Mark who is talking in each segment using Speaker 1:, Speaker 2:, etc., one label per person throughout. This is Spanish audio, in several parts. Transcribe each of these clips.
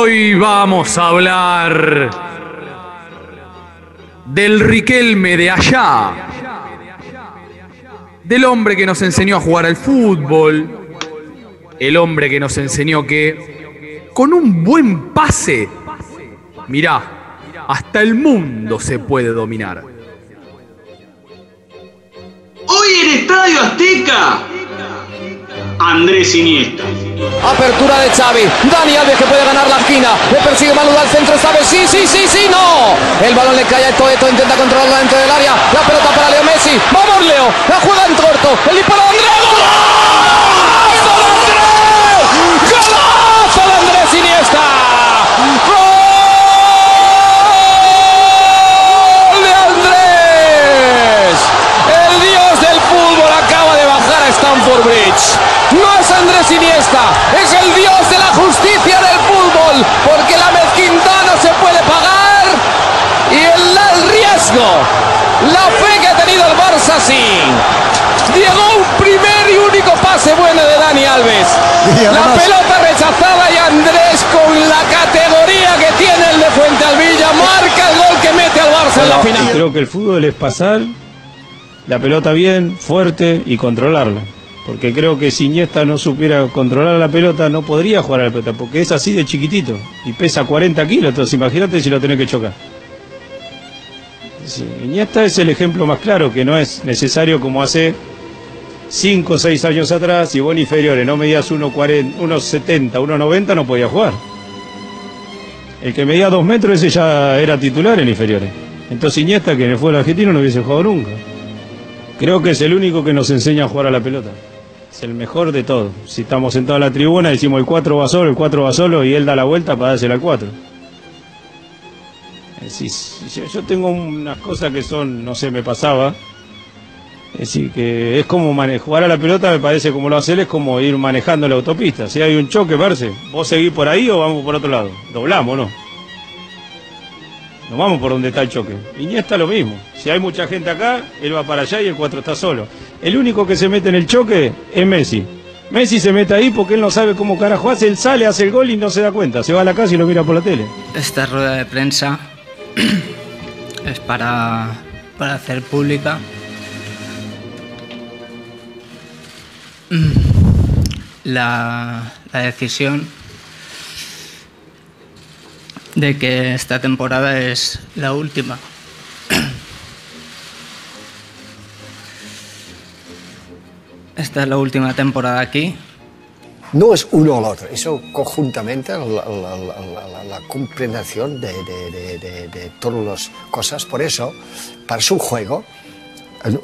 Speaker 1: Hoy vamos a hablar del Riquelme de allá, del hombre que nos enseñó a jugar al fútbol, el hombre que nos enseñó que con un buen pase, mirá, hasta el mundo se puede dominar.
Speaker 2: Hoy en Estadio Azteca, Andrés Iniesta.
Speaker 3: Apertura de Xavi. Dani Alves que puede ganar la esquina. Le persigue Manu al centro. Sabe sí, sí, sí, sí, no. El balón le cae a Toeto. Intenta controlarla dentro del área. La pelota para Leo Messi. Vamos, Leo. La juega en corto. El disparo de Andrés. ¡Golazo de Andrés! ¡Golazo de Andrés Iniesta! ¡Gol de Andrés! El dios del fútbol acaba de bajar a Stamford Bridge. No es Andrés Iniesta, es el dios de la justicia del fútbol, porque la mezquindad no se puede pagar y el, el riesgo, la fe que ha tenido el Barça sí. Llegó un primer y único pase bueno de Dani Alves. La pelota rechazada y Andrés con la categoría que tiene el de Fuente Alvilla marca el gol que mete al Barça en la final.
Speaker 4: creo que el fútbol es pasar la pelota bien, fuerte y controlarla. Porque creo que si Iniesta no supiera controlar la pelota, no podría jugar a la pelota, porque es así de chiquitito y pesa 40 kilos. Entonces, imagínate si lo tenés que chocar. Sí, Iniesta es el ejemplo más claro, que no es necesario como hace 5 o 6 años atrás, si vos en inferiores no medías 1,40, 1,70, 1,90, no podía jugar. El que medía 2 metros, ese ya era titular en inferiores. Entonces Iniesta, que en el fútbol argentino no hubiese jugado nunca. Creo que es el único que nos enseña a jugar a la pelota. Es el mejor de todos. Si estamos sentados en la tribuna, decimos el 4 va solo, el 4 va solo, y él da la vuelta para dársela al 4. Es decir, si- yo tengo unas cosas que son, no sé, me pasaba. Es que es como mane- jugar a la pelota, me parece como lo hace él, es como ir manejando la autopista. Si hay un choque, parce, ¿vos seguís por ahí o vamos por otro lado? Doblamos, ¿no? No vamos por donde está el choque. Iniesta lo mismo. Si hay mucha gente acá, él va para allá y el 4 está solo. El único que se mete en el choque es Messi. Messi se mete ahí porque él no sabe cómo carajo hace, él sale, hace el gol y no se da cuenta. Se va a la casa y lo mira por la tele.
Speaker 5: Esta rueda de prensa es para, para hacer pública mm, la, la decisión de que esta temporada es la última. Esta es la última temporada aquí
Speaker 6: No es uno o el otro, eso conjuntamente, la, la, la, la- la comprensión de, de, de, de- de todas las cosas. Por eso, para su juego,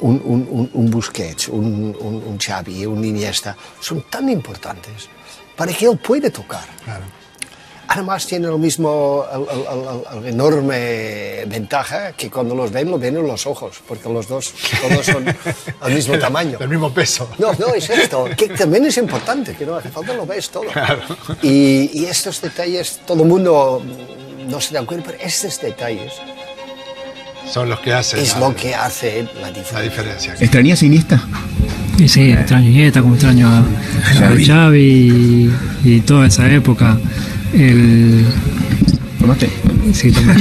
Speaker 6: un, un, un, un Busquets, un, un, un Xavi, un Iniesta, son tan importantes para que él pueda tocar. Además tienen el mismo, el, el- el- el enorme ventaja que cuando los ven, lo ven en los ojos, porque los dos todos son al mismo tamaño.
Speaker 7: Del mismo peso.
Speaker 6: No, no, es esto, que también es importante, que no hace falta, lo ves todo. Y, y estos detalles, todo el mundo no se da cuenta, pero estos detalles
Speaker 7: Son los que hacen
Speaker 6: es
Speaker 7: la,
Speaker 6: lo que hace la
Speaker 7: la
Speaker 6: diferencia.
Speaker 7: diferencia.
Speaker 8: ¿Extrañas a Iniesta?
Speaker 9: Y sí, extraño a Iniesta, como extraño a a Xavi y, y toda esa época. El,
Speaker 8: ¿Tomaste?
Speaker 9: sí, tomé.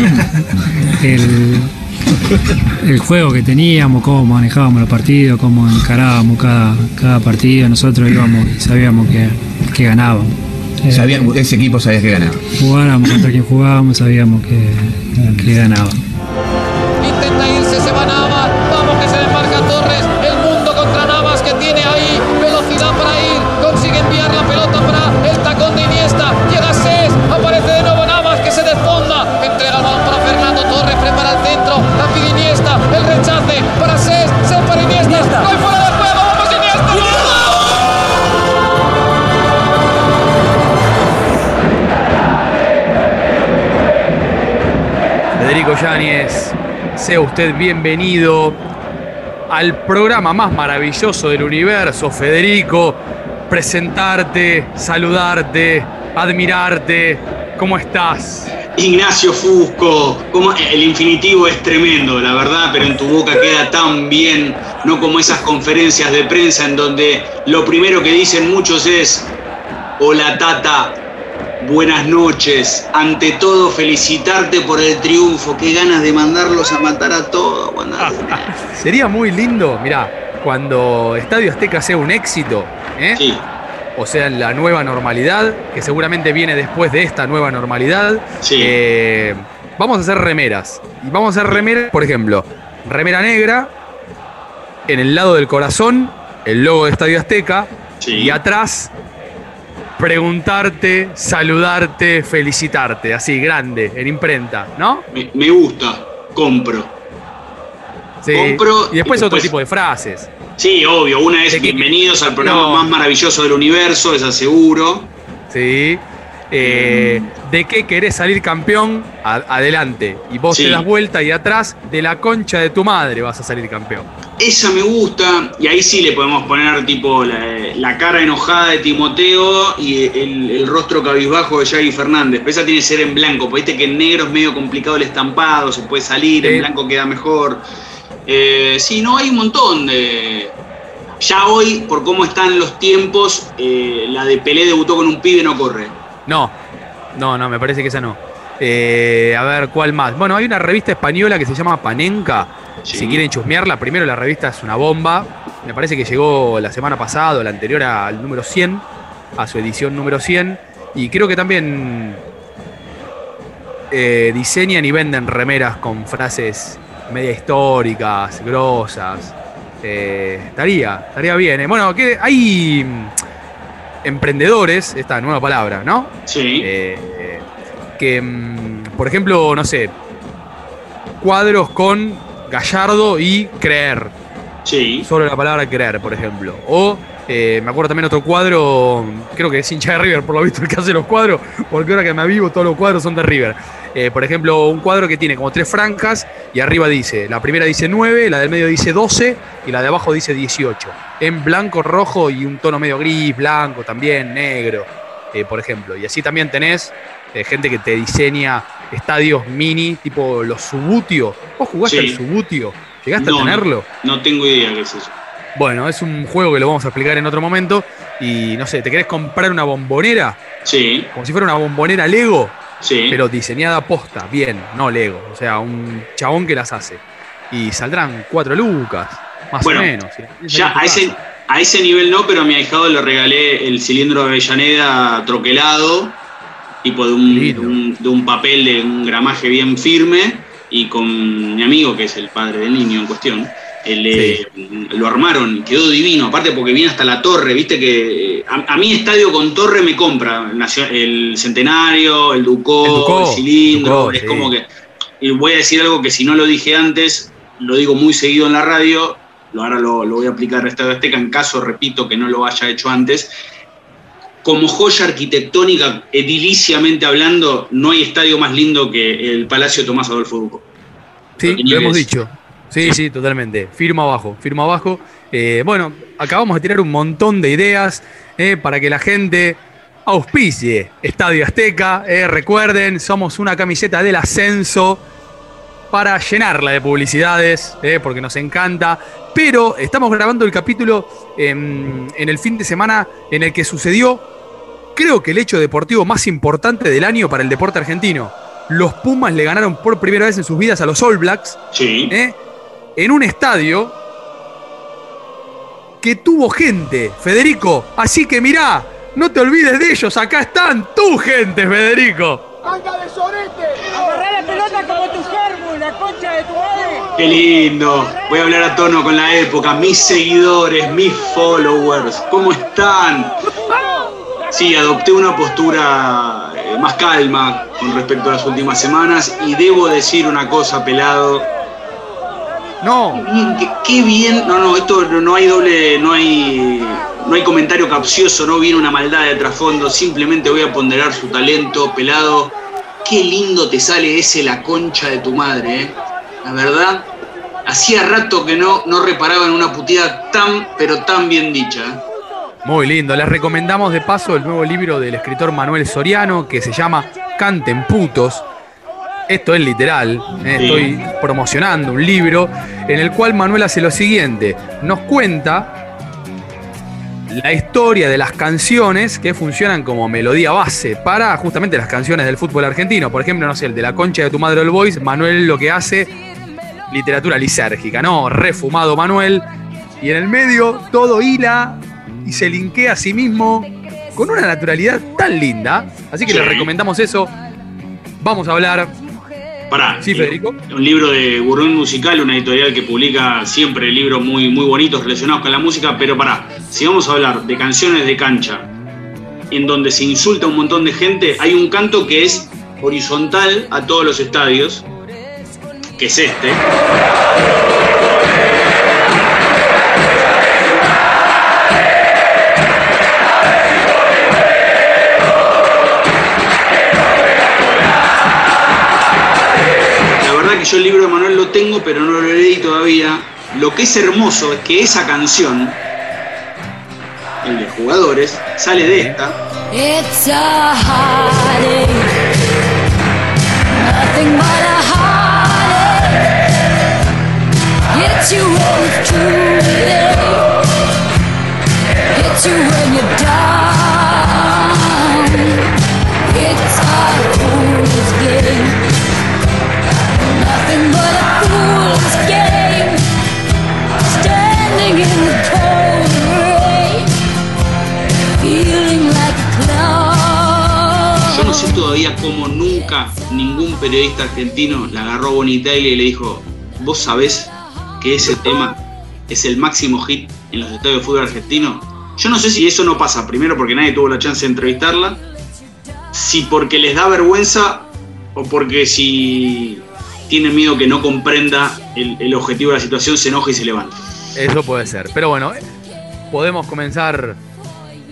Speaker 9: el, el juego que teníamos, cómo manejábamos los partidos, cómo encarábamos cada, cada partido. Nosotros íbamos y sabíamos que, que ganábamos.
Speaker 8: Sabían, ese equipo sabía que ganaba.
Speaker 9: jugáramos contra quien jugábamos, sabíamos que, que ganábamos.
Speaker 1: Yáñez, sea usted bienvenido al programa más maravilloso del universo, Federico. Presentarte, saludarte, admirarte. ¿Cómo estás?
Speaker 2: Ignacio Fusco, como el infinitivo es tremendo, la verdad, pero en tu boca queda tan bien, no como esas conferencias de prensa en donde lo primero que dicen muchos es, hola tata, buenas noches. Ante todo, felicitarte por el triunfo. Qué ganas de mandarlos a matar a todos. cuando-
Speaker 1: Sería muy lindo, mirá, cuando Estadio Azteca sea un éxito, ¿eh?
Speaker 2: Sí,
Speaker 1: o sea, la nueva normalidad, que seguramente viene después de esta nueva normalidad.
Speaker 2: Sí.
Speaker 1: eh, vamos a hacer remeras. Y vamos a hacer remeras, por ejemplo, remera negra, en el lado del corazón, el logo de Estadio Azteca,
Speaker 2: Sí.
Speaker 1: y atrás, preguntarte, saludarte, felicitarte, así, grande, en imprenta, ¿no?
Speaker 2: me, me gusta. Compro.
Speaker 1: Sí.
Speaker 2: Compro
Speaker 1: y después
Speaker 2: y
Speaker 1: otro tipo de frases.
Speaker 2: Sí, obvio. Una es
Speaker 1: ¿De qué-
Speaker 2: bienvenidos al programa
Speaker 1: No.
Speaker 2: más maravilloso del universo, es aseguro.
Speaker 1: ¿sí? Eh, ¿De qué querés salir campeón? A- adelante. Y vos
Speaker 2: Sí.
Speaker 1: te das vuelta y atrás, de la concha de tu madre vas a salir campeón.
Speaker 2: Esa me gusta, y ahí sí le podemos poner tipo la, la cara enojada de Timoteo y el, el rostro cabizbajo de Yagi Fernández. Pero esa tiene que ser en blanco, porque viste que en negro es medio complicado el estampado, se puede salir,
Speaker 1: Sí.
Speaker 2: en blanco queda mejor. Eh, sí, no, hay un montón de. Ya hoy, por cómo están los tiempos, eh, la de Pelé debutó con un pibe no corre.
Speaker 1: No, no, no, me parece que esa no. Eh, a ver, ¿cuál más? Bueno, hay una revista española que se llama Panenka.
Speaker 2: Sí.
Speaker 1: Si quieren chusmearla, primero la revista es una bomba. Me parece que llegó la semana pasada, la anterior al número 100, a su edición número 100. Y creo que también eh, diseñan y venden remeras con frases media históricas, grosas. Eh, estaría, estaría bien. eh. Bueno, que hay emprendedores, esta nueva palabra, ¿no?
Speaker 2: Sí.
Speaker 1: Eh, que, mm, por ejemplo, no sé, cuadros con Gallardo y creer.
Speaker 2: Sí.
Speaker 1: Solo la palabra creer, por ejemplo. O eh, me acuerdo también otro cuadro, creo que es hincha de River, por lo visto el que hace los cuadros, porque ahora que me avivo todos los cuadros son de River. Eh, por ejemplo, un cuadro que tiene como tres franjas y arriba dice, la primera dice 9, la del medio dice 12 y la de abajo dice 18. En blanco, rojo y un tono medio gris, blanco también, negro, eh, por ejemplo. Y así también tenés gente que te diseña estadios mini, tipo los Subutio. ¿Vos jugaste
Speaker 2: Sí.
Speaker 1: al Subutio? ¿Llegaste
Speaker 2: No,
Speaker 1: a tenerlo?
Speaker 2: No tengo idea qué es eso.
Speaker 1: Bueno, es un juego que lo vamos a explicar en otro momento. Y no sé, ¿te querés comprar una bombonera?
Speaker 2: Sí,
Speaker 1: Como si fuera una bombonera Lego,
Speaker 2: sí.
Speaker 1: pero diseñada posta, bien, no Lego. O sea, un chabón que las hace. Y saldrán cuatro lucas, más
Speaker 2: Bueno,
Speaker 1: o menos.
Speaker 2: Ya, a ese, a ese nivel no, pero a mi ahijado le regalé el cilindro de Avellaneda troquelado, tipo de un, de un, de un papel de un gramaje bien firme, y con mi amigo, que es el padre del niño en cuestión, le- lo armaron, quedó divino, aparte porque viene hasta la torre, viste que eh, a, a mí estadio con torre me compra, el centenario, el Ducó,
Speaker 1: El
Speaker 2: cilindro,
Speaker 1: Ducó,
Speaker 2: es
Speaker 1: sí.
Speaker 2: como que... Y voy a decir algo que si no lo dije antes, lo digo muy seguido en la radio, ahora lo, lo voy a aplicar a Estadio Azteca en caso, repito, que no lo haya hecho antes. Como joya arquitectónica, ediliciamente hablando, no hay estadio más lindo que el Palacio Tomás Adolfo Duco.
Speaker 1: Sí,
Speaker 2: Lo
Speaker 1: hemos dicho. Sí, sí, totalmente. Firma abajo, firma abajo. Eh, bueno, acabamos de tirar un montón de ideas eh, para que la gente auspicie Estadio Azteca. eh, recuerden, somos una camiseta del ascenso para llenarla de publicidades, porque nos encanta. Pero estamos grabando el capítulo en el fin de semana en el que sucedió, creo que el hecho deportivo más importante del año para el deporte argentino. Los Pumas le ganaron por primera vez en sus vidas a los All Blacks
Speaker 2: Sí.
Speaker 1: ¿eh? en un estadio que tuvo gente, Federico. Así que mirá, no te olvides de ellos, acá están tu gente, Federico.
Speaker 10: Agarrá la pelota como tu germo, la concha de tu madre.
Speaker 2: Qué lindo. Voy a hablar a tono con la época. Mis seguidores, mis followers, ¿cómo están? Sí, adopté una postura eh, más calma con respecto a las últimas semanas y debo decir una cosa, pelado.
Speaker 1: No,
Speaker 2: qué, qué bien. No, no, esto no, no hay doble, no hay, no hay comentario capcioso, no viene una maldad de trasfondo. Simplemente voy a ponderar su talento, pelado. Qué lindo te sale ese la concha de tu madre, ¿eh? La verdad, hacía rato que no, no reparaba en una puteada tan, pero tan bien dicha.
Speaker 1: Muy lindo. Les recomendamos de paso el nuevo libro del escritor Manuel Soriano que se llama Canten putos. Esto es literal, ¿eh?
Speaker 2: Sí.
Speaker 1: estoy promocionando un libro en el cual Manuel hace lo siguiente, nos cuenta la historia de las canciones que funcionan como melodía base para justamente las canciones del fútbol argentino. Por ejemplo, no sé, el de la concha de tu madre el Boys, Manuel lo que hace, literatura lisérgica, ¿no? Refumado Manuel. Y en el medio todo hila y se linkea a sí mismo con una naturalidad tan linda. Así que
Speaker 2: Sí.
Speaker 1: les recomendamos eso. Vamos a hablar.
Speaker 2: Pará.
Speaker 1: Sí, Federico.
Speaker 2: Un libro de Gurún Musical, una editorial que publica siempre libros muy, muy bonitos relacionados con la música, pero pará, si vamos a hablar de canciones de cancha, en donde se insulta a un montón de gente, hay un canto que es horizontal a todos los estadios, que es este. Yo el libro de Manuel lo tengo, pero no lo leí todavía. Lo que es hermoso es que esa canción, el de jugadores, sale de esta.
Speaker 11: It's a.
Speaker 2: Cómo nunca ningún periodista argentino la agarró Bonnie Tyler y le dijo, vos sabés que ese tema es el máximo hit en los estadios de fútbol argentino. Yo no sé si eso no pasa, primero porque nadie tuvo la chance de entrevistarla, si porque les da vergüenza o porque si tienen miedo que no comprenda el, el objetivo de la situación, se enoja y se levanta.
Speaker 1: Eso puede ser. Pero bueno, eh, podemos comenzar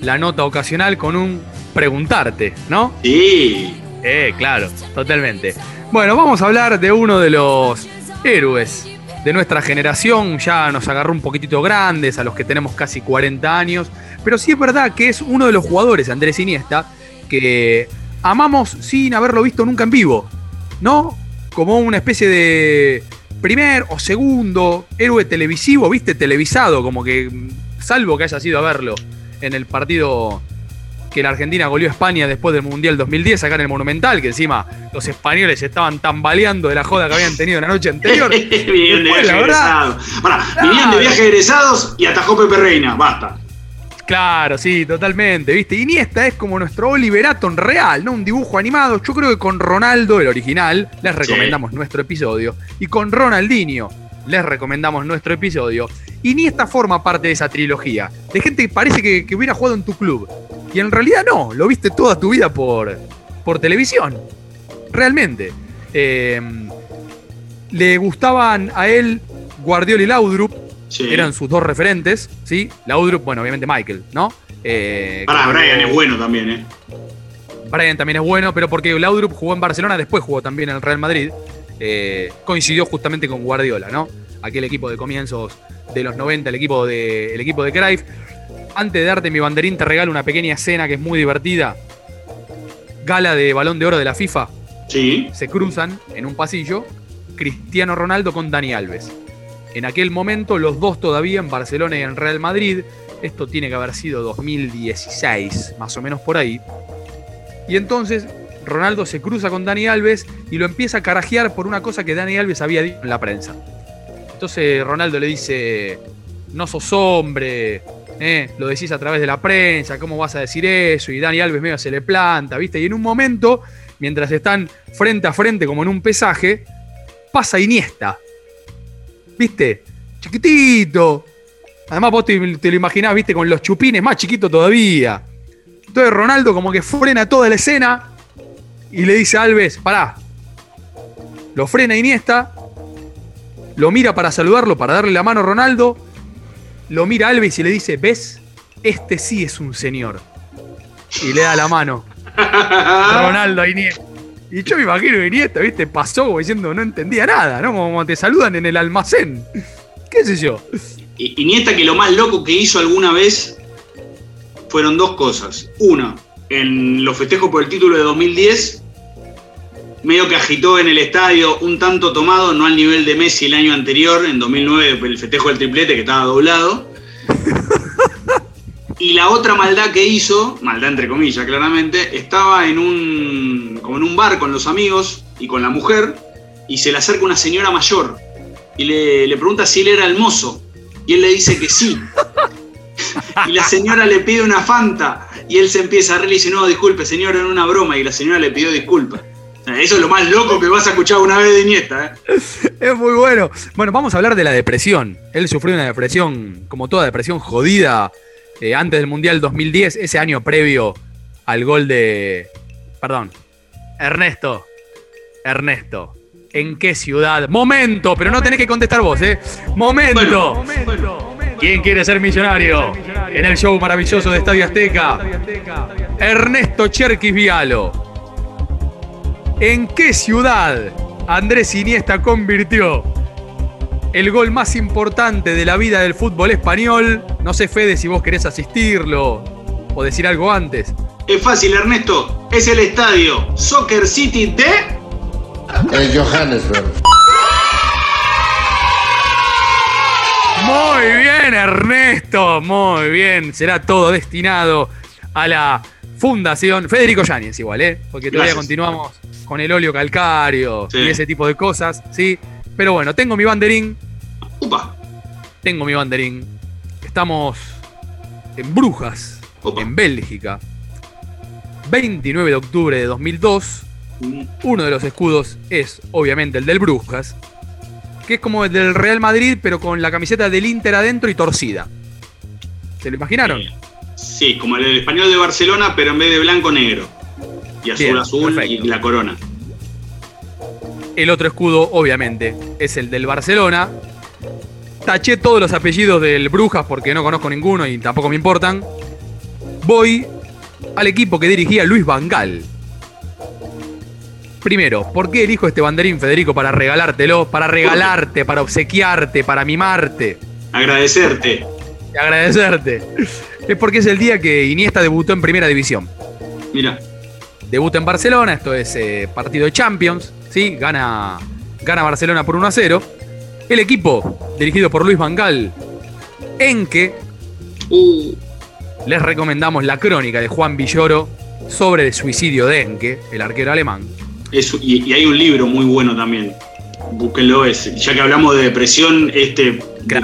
Speaker 1: la nota ocasional con un preguntarte, ¿no?
Speaker 2: Sí.
Speaker 1: Eh, claro, totalmente. Bueno, vamos a hablar de uno de los héroes de nuestra generación. Ya nos agarró un poquitito grandes, a los que tenemos casi 40 años. Pero sí es verdad que es uno de los jugadores, Andrés Iniesta, que amamos sin haberlo visto nunca en vivo. ¿No? Como una especie de primer o segundo héroe televisivo, ¿viste? Televisado, como que, salvo que haya sido a verlo en el partido que la Argentina goleó a España después del Mundial 2010 acá en el Monumental, que encima los españoles estaban tambaleando de la joda que habían tenido la noche anterior.
Speaker 2: Vinieron de viaje egresados. Pará, vinieron de viaje egresados y atajó Pepe Reina, basta.
Speaker 1: Claro, sí, totalmente, ¿viste? Iniesta es como nuestro Oliver Atom real, ¿no? Un dibujo animado. Yo creo que con Ronaldo, el original, les recomendamos nuestro episodio. Y con Ronaldinho, les recomendamos nuestro episodio. Iniesta forma parte de esa trilogía. De gente que parece que, que hubiera jugado en tu club. Y en realidad no, lo viste toda tu vida por, por televisión. Realmente. Eh, le gustaban a él Guardiola y Laudrup. Eran sus dos referentes, ¿sí? Laudrup, bueno, obviamente Michael, ¿no? Eh, como-
Speaker 2: Brian es bueno también, ¿eh?
Speaker 1: Brian también es bueno, pero porque Laudrup jugó en Barcelona, después jugó también en el Real Madrid. Eh, coincidió justamente con Guardiola, ¿no? Aquel equipo de comienzos de los 90, el equipo de, el equipo de Cruyff. Antes de darte mi banderín, te regalo una pequeña escena que es muy divertida. Gala de balón de oro de la FIFA.
Speaker 2: Sí.
Speaker 1: Se cruzan en un pasillo Cristiano Ronaldo con Dani Alves. En aquel momento, los dos todavía en Barcelona y en Real Madrid. Esto tiene que haber sido 2016, más o menos por ahí. Y entonces Ronaldo se cruza con Dani Alves y lo empieza a carajear por una cosa que Dani Alves había dicho en la prensa. Entonces Ronaldo le dice, no sos hombre, ¿eh? lo decís a través de la prensa, ¿cómo vas a decir eso? Y Dani Alves medio se le planta, ¿viste? Y en un momento, mientras están frente a frente como en un pesaje, pasa Iniesta. ¿Viste? Chiquitito. Además vos te, te lo imaginás, ¿viste? Con los chupines más chiquito todavía. Entonces Ronaldo como que frena toda la escena y le dice a Alves, pará. Lo frena Iniesta, lo mira para saludarlo, para darle la mano a Ronaldo, lo mira a Alves y le dice, ¿ves? Este sí es un señor. Y le da la mano. Ronaldo a Iniesta. Y yo me imagino que Iniesta, ¿viste? Pasó como diciendo, no entendía nada, ¿no? Como te saludan en el almacén. ¿Qué sé yo?
Speaker 2: Iniesta que lo más loco que hizo alguna vez fueron dos cosas. Una, en los festejos por el título de 2010, medio que agitó en el estadio un tanto tomado, no al nivel de Messi el año anterior, en 2009, el festejo del triplete que estaba doblado. Y la otra maldad que hizo, maldad entre comillas, claramente, estaba en un, como en un bar con los amigos y con la mujer, y se le acerca una señora mayor y le, le pregunta si él era el mozo. Y él le dice que sí. Y la señora le pide una Fanta y él se empieza a reír y dice, no, disculpe, señora, era una broma. Y la señora le pidió disculpas. Eso es lo más loco que vas a escuchar una vez de Iniesta. ¿eh?
Speaker 1: Es muy bueno. Bueno, vamos a hablar de la depresión. Él sufrió una depresión, como toda depresión jodida, eh, antes del Mundial 2010, ese año previo al gol de... Perdón. Ernesto. Ernesto. ¿En qué ciudad? Momento, pero no tenés que contestar vos, ¿eh? Momento. ¿Quién quiere ser millonario? En el show maravilloso de Estadio Azteca. Ernesto Cherkis Vialo. ¿En qué ciudad Andrés Iniesta convirtió el gol más importante de la vida del fútbol español? No sé, Fede, si vos querés asistirlo o decir algo antes.
Speaker 2: Es fácil, Ernesto. Es el estadio Soccer City de...
Speaker 12: El Johannesburg.
Speaker 1: Muy bien, Ernesto. Muy bien. Será todo destinado a la Fundación Federico Yáñez, igual, ¿eh? Porque todavía
Speaker 2: Gracias.
Speaker 1: continuamos con el óleo calcario
Speaker 2: Sí.
Speaker 1: y ese tipo de cosas, ¿sí? Pero bueno, tengo mi banderín.
Speaker 2: Upa.
Speaker 1: Tengo mi banderín. Estamos en Brujas, en Bélgica. 29 de octubre de 2002. Uno de los escudos es obviamente el del Brujas, que es como el del Real Madrid, pero con la camiseta del Inter adentro y torcida. ¿Se lo imaginaron?
Speaker 2: Sí, como el español de Barcelona, pero en vez de blanco, negro. Y azul,
Speaker 1: Bien,
Speaker 2: azul y la corona.
Speaker 1: El otro escudo, obviamente, es el del Barcelona. Taché todos los apellidos del Brujas porque no conozco ninguno y tampoco me importan. Voy al equipo que dirigía Luis Vangal. Primero, ¿por qué elijo este banderín, Federico, para regalártelo? Para regalarte, para obsequiarte, para mimarte.
Speaker 2: Agradecerte.
Speaker 1: Y agradecerte. Es porque es el día que Iniesta debutó en Primera División.
Speaker 2: Mira,
Speaker 1: Debuta en Barcelona, esto es eh, partido de Champions, ¿sí? Gana, gana Barcelona por 1 a 0. El equipo, dirigido por Luis Vangal, en que les recomendamos la crónica de Juan Villoro sobre el suicidio de Enke, el arquero alemán.
Speaker 2: eso, y, y hay un libro muy bueno también. Búsquenlo, es, ya que hablamos de depresión, este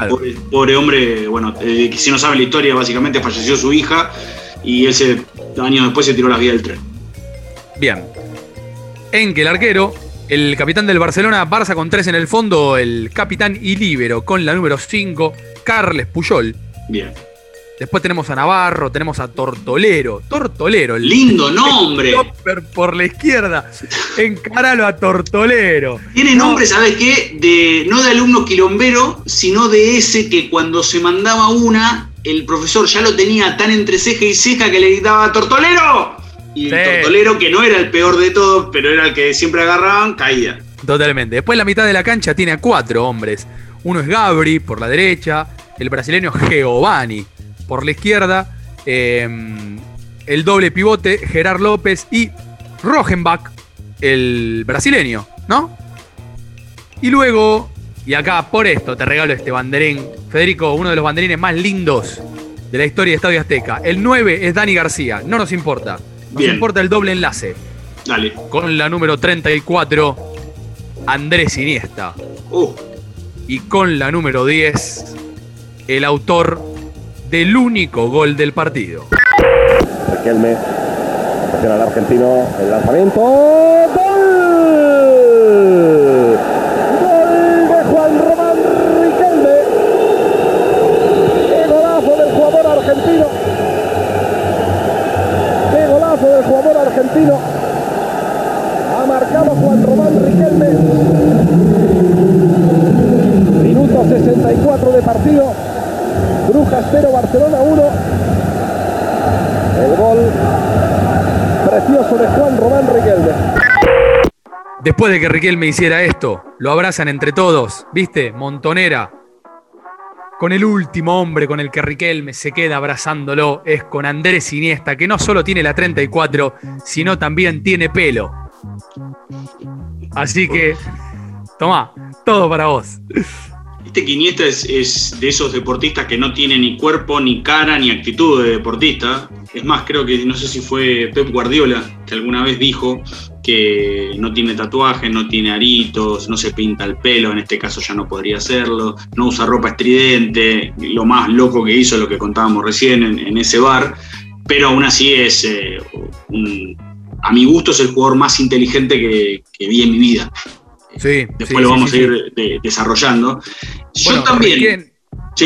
Speaker 2: pobre, pobre hombre, bueno, eh, que si no sabe la historia, básicamente falleció su hija y ese años después se tiró la vida del tren.
Speaker 1: Bien. Enke, el arquero, el capitán del Barcelona, Barça con 3 en el fondo, el capitán y líbero con la número 5, Carles Puyol.
Speaker 2: Bien.
Speaker 1: Después tenemos a Navarro, tenemos a Tortolero. Tortolero. el-
Speaker 2: Lindo nombre.
Speaker 1: el por la izquierda. Encaralo a Tortolero.
Speaker 2: Tiene nombre, ¿sabes qué? De, no de alumno quilombero, sino de ese que cuando se mandaba una, el profesor ya lo tenía tan entre ceja y ceja que le gritaba ¡Tortolero! Y el
Speaker 1: Sí.
Speaker 2: tortolero, que no era el peor de todos, pero era el que siempre agarraban, caía.
Speaker 1: Totalmente. Después la mitad de la cancha tiene a cuatro hombres. Uno es Gabri por la derecha, el brasileño Giovanni por la izquierda, eh, el doble pivote Gerard López y Rogenbach, el brasileño, ¿no? Y luego, y acá por esto te regalo este banderín, Federico, uno de los banderines más lindos de la historia de Estadio Azteca. El 9 es Dani García, no nos importa. Nos
Speaker 2: Bien.
Speaker 1: importa el doble enlace.
Speaker 2: Dale.
Speaker 1: Con la número 34, Andrés Iniesta.
Speaker 2: Uh.
Speaker 1: Y con la número 10, el autor del único gol del partido.
Speaker 13: Riquelme, al argentino, el lanzamiento. ¡Gol! ¡Gol de Juan Román Riquelme! ¡Qué golazo del jugador argentino! ¡Qué golazo del jugador argentino! Ha marcado Juan Román Riquelme. Minuto 64 de partido. Brujas 0, Barcelona 1. El gol precioso de Juan Román Riquelme.
Speaker 1: Después de que Riquelme hiciera esto, lo abrazan entre todos, ¿viste? Montonera. Con el último hombre con el que Riquelme se queda abrazándolo es con Andrés Iniesta, que no solo tiene la 34, sino también tiene pelo. Así que, tomá, todo para vos.
Speaker 2: Viste que Iniesta es, de esos deportistas que no tiene ni cuerpo, ni cara, ni actitud de deportista. Es más, creo que no sé si fue Pep Guardiola que alguna vez dijo que no tiene tatuajes, no tiene aritos, no se pinta el pelo, en este caso ya no podría hacerlo, no usa ropa estridente, lo más loco que hizo, lo que contábamos recién en, ese bar, pero aún así es, eh, a mi gusto, es el jugador más inteligente que vi en mi vida.
Speaker 1: Sí.
Speaker 2: Después
Speaker 1: sí,
Speaker 2: lo vamos
Speaker 1: sí,
Speaker 2: a
Speaker 1: sí.
Speaker 2: ir de- desarrollando. Yo
Speaker 1: Bueno,
Speaker 2: también.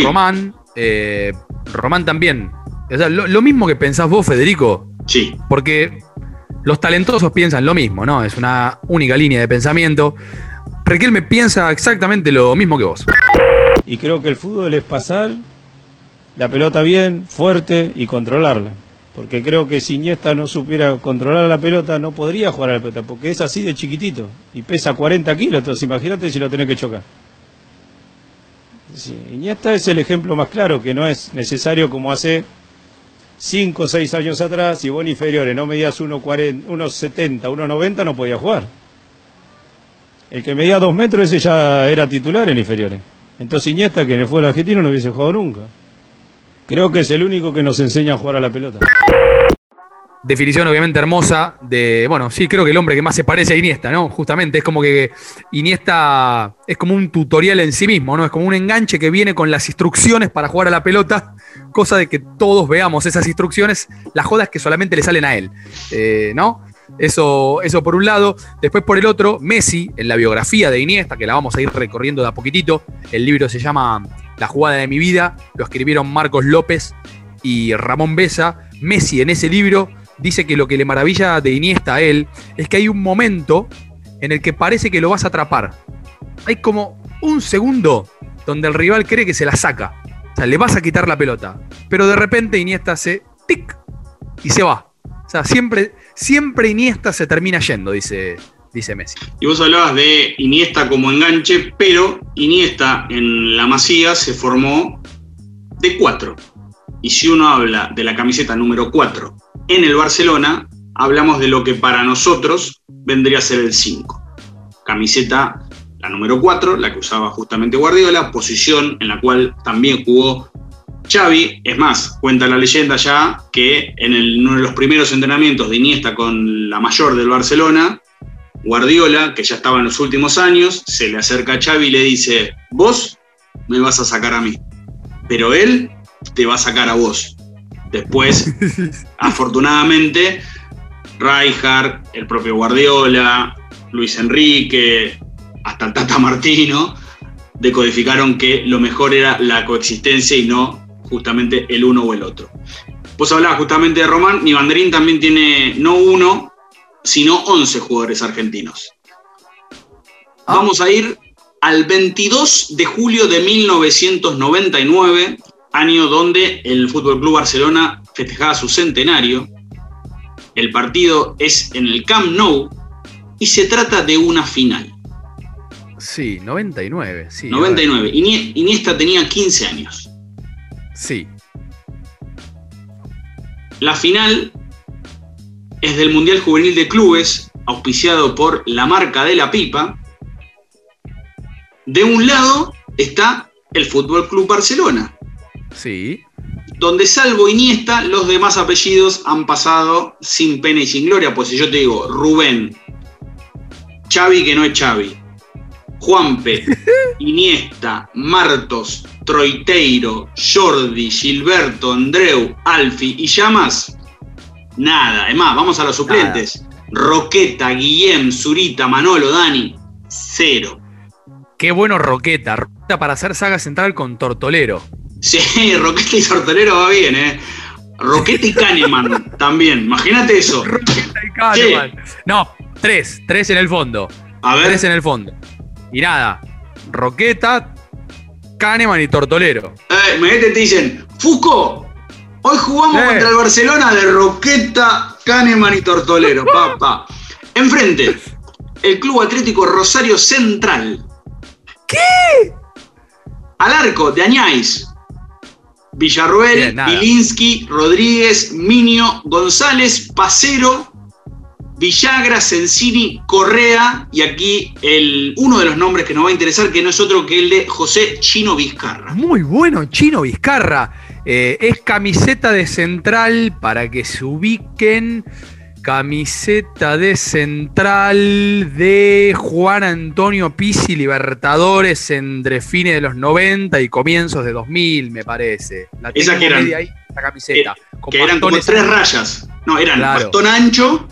Speaker 1: Román, eh, Román también. O sea, lo, lo mismo que pensás vos, Federico.
Speaker 2: Sí.
Speaker 1: Porque los talentosos piensan lo mismo, ¿no? Es una única línea de pensamiento. Riquelme piensa exactamente lo mismo que vos.
Speaker 4: Y creo que el fútbol es pasar la pelota bien, fuerte y controlarla. Porque creo que si Iniesta no supiera controlar la pelota, no podría jugar a la pelota, porque es así de chiquitito y pesa 40 kilos, entonces imagínate si lo tenés que chocar. Sí, Iniesta es el ejemplo más claro, que no es necesario como hace 5 o 6 años atrás, y vos en inferiores no medías 1,40, 1,70, 1,90, no podía jugar. El que medía 2 metros, ese ya era titular en inferiores. Entonces Iniesta, que en el fútbol argentino no hubiese jugado nunca. Creo que es el único que nos enseña a jugar a la pelota.
Speaker 1: Definición obviamente hermosa de, bueno, sí, creo que el hombre que más se parece a Iniesta, ¿no? Justamente es como que Iniesta es como un tutorial en sí mismo, ¿no? Es como un enganche que viene con las instrucciones para jugar a la pelota, cosa de que todos veamos esas instrucciones, las jodas que solamente le salen a él, eh, ¿no? Eso, eso por un lado. Después por el otro, Messi, en la biografía de Iniesta, que la vamos a ir recorriendo de a poquitito, el libro se llama La jugada de mi vida, lo escribieron Marcos López y Ramón Besa. Messi en ese libro dice que lo que le maravilla de Iniesta a él es que hay un momento en el que parece que lo vas a atrapar. Hay como un segundo donde el rival cree que se la saca. O sea, le vas a quitar la pelota. Pero de repente Iniesta hace tic y se va. O sea, siempre, siempre Iniesta se termina yendo, dice, dice Messi.
Speaker 2: Y vos hablabas de Iniesta como enganche, pero Iniesta en la Masía se formó de cuatro. Y si uno habla de la camiseta número 4 en el Barcelona, hablamos de lo que para nosotros vendría a ser el 5. Camiseta, la número 4, la que usaba justamente Guardiola, posición en la cual también jugó Xavi. Es más, cuenta la leyenda ya que en el- uno de los primeros entrenamientos de Iniesta con la mayor del Barcelona, Guardiola, que ya estaba en los últimos años, se le acerca a Xavi y le dice, vos me vas a sacar a mí, pero él te va a sacar a vos. Después, afortunadamente, Rijkaard, el propio Guardiola, Luis Enrique, hasta el Tata Martino, decodificaron que lo mejor era la coexistencia y no justamente el uno o el otro. Vos hablabas justamente de Román, mi banderín también tiene no uno, sino 11 jugadores argentinos. Vamos a ir al 22 de julio de 1999, año donde el Fútbol Club Barcelona festejaba su centenario. El partido es en el Camp Nou y se trata de una final.
Speaker 1: Sí, 99, sí.
Speaker 2: 99. Inie- Iniesta tenía 15 años.
Speaker 1: Sí.
Speaker 2: La final es del Mundial Juvenil de Clubes, auspiciado por la marca de la pipa. De un lado está el Fútbol Club Barcelona,
Speaker 1: Sí.
Speaker 2: donde salvo Iniesta, los demás apellidos han pasado sin pena y sin gloria. Pues si yo te digo Rubén, Xavi que no es Xavi, Juanpe, Iniesta, Martos, Troiteiro, Jordi, Gilberto, Andreu, Alfi y Llamas, nada. Es más, vamos a los suplentes. Roqueta, Guillem, Zurita, Manolo, Dani, cero.
Speaker 1: Qué bueno Roqueta. Roqueta para hacer saga central con Tortolero.
Speaker 2: Sí, Roqueta y Tortolero va bien, ¿eh? Roqueta y Kahneman también. Imagínate eso.
Speaker 1: Kahneman. No, tres. Tres en el fondo.
Speaker 2: A ver.
Speaker 1: Tres en el fondo. Y nada. Roqueta, Kahneman y Tortolero.
Speaker 2: Eh, imagínate, te dicen, Fusco, hoy jugamos
Speaker 1: Eh.
Speaker 2: contra el Barcelona de Roqueta, Kahneman y Tortolero, papá. Enfrente, el Club Atlético Rosario Central.
Speaker 1: ¿Qué?
Speaker 2: Al arco de Añáis. Villarruel. Pilinski, Rodríguez, Minio, González, Pacero, Villagra, Sensini, Correa y aquí el, uno de los nombres que nos va a interesar, que no es otro que el de José Chino Vizcarra.
Speaker 1: Muy bueno, Chino Vizcarra. Eh, es camiseta de central para que se ubiquen. Camiseta de central de Juan Antonio Pizzi, Libertadores entre fines de los 90 y comienzos de 2000, me parece. La
Speaker 2: Esa que eran-
Speaker 1: ahí, la camiseta. con
Speaker 2: que eran como tres rayas. No, eran
Speaker 1: Claro.
Speaker 2: bastón ancho,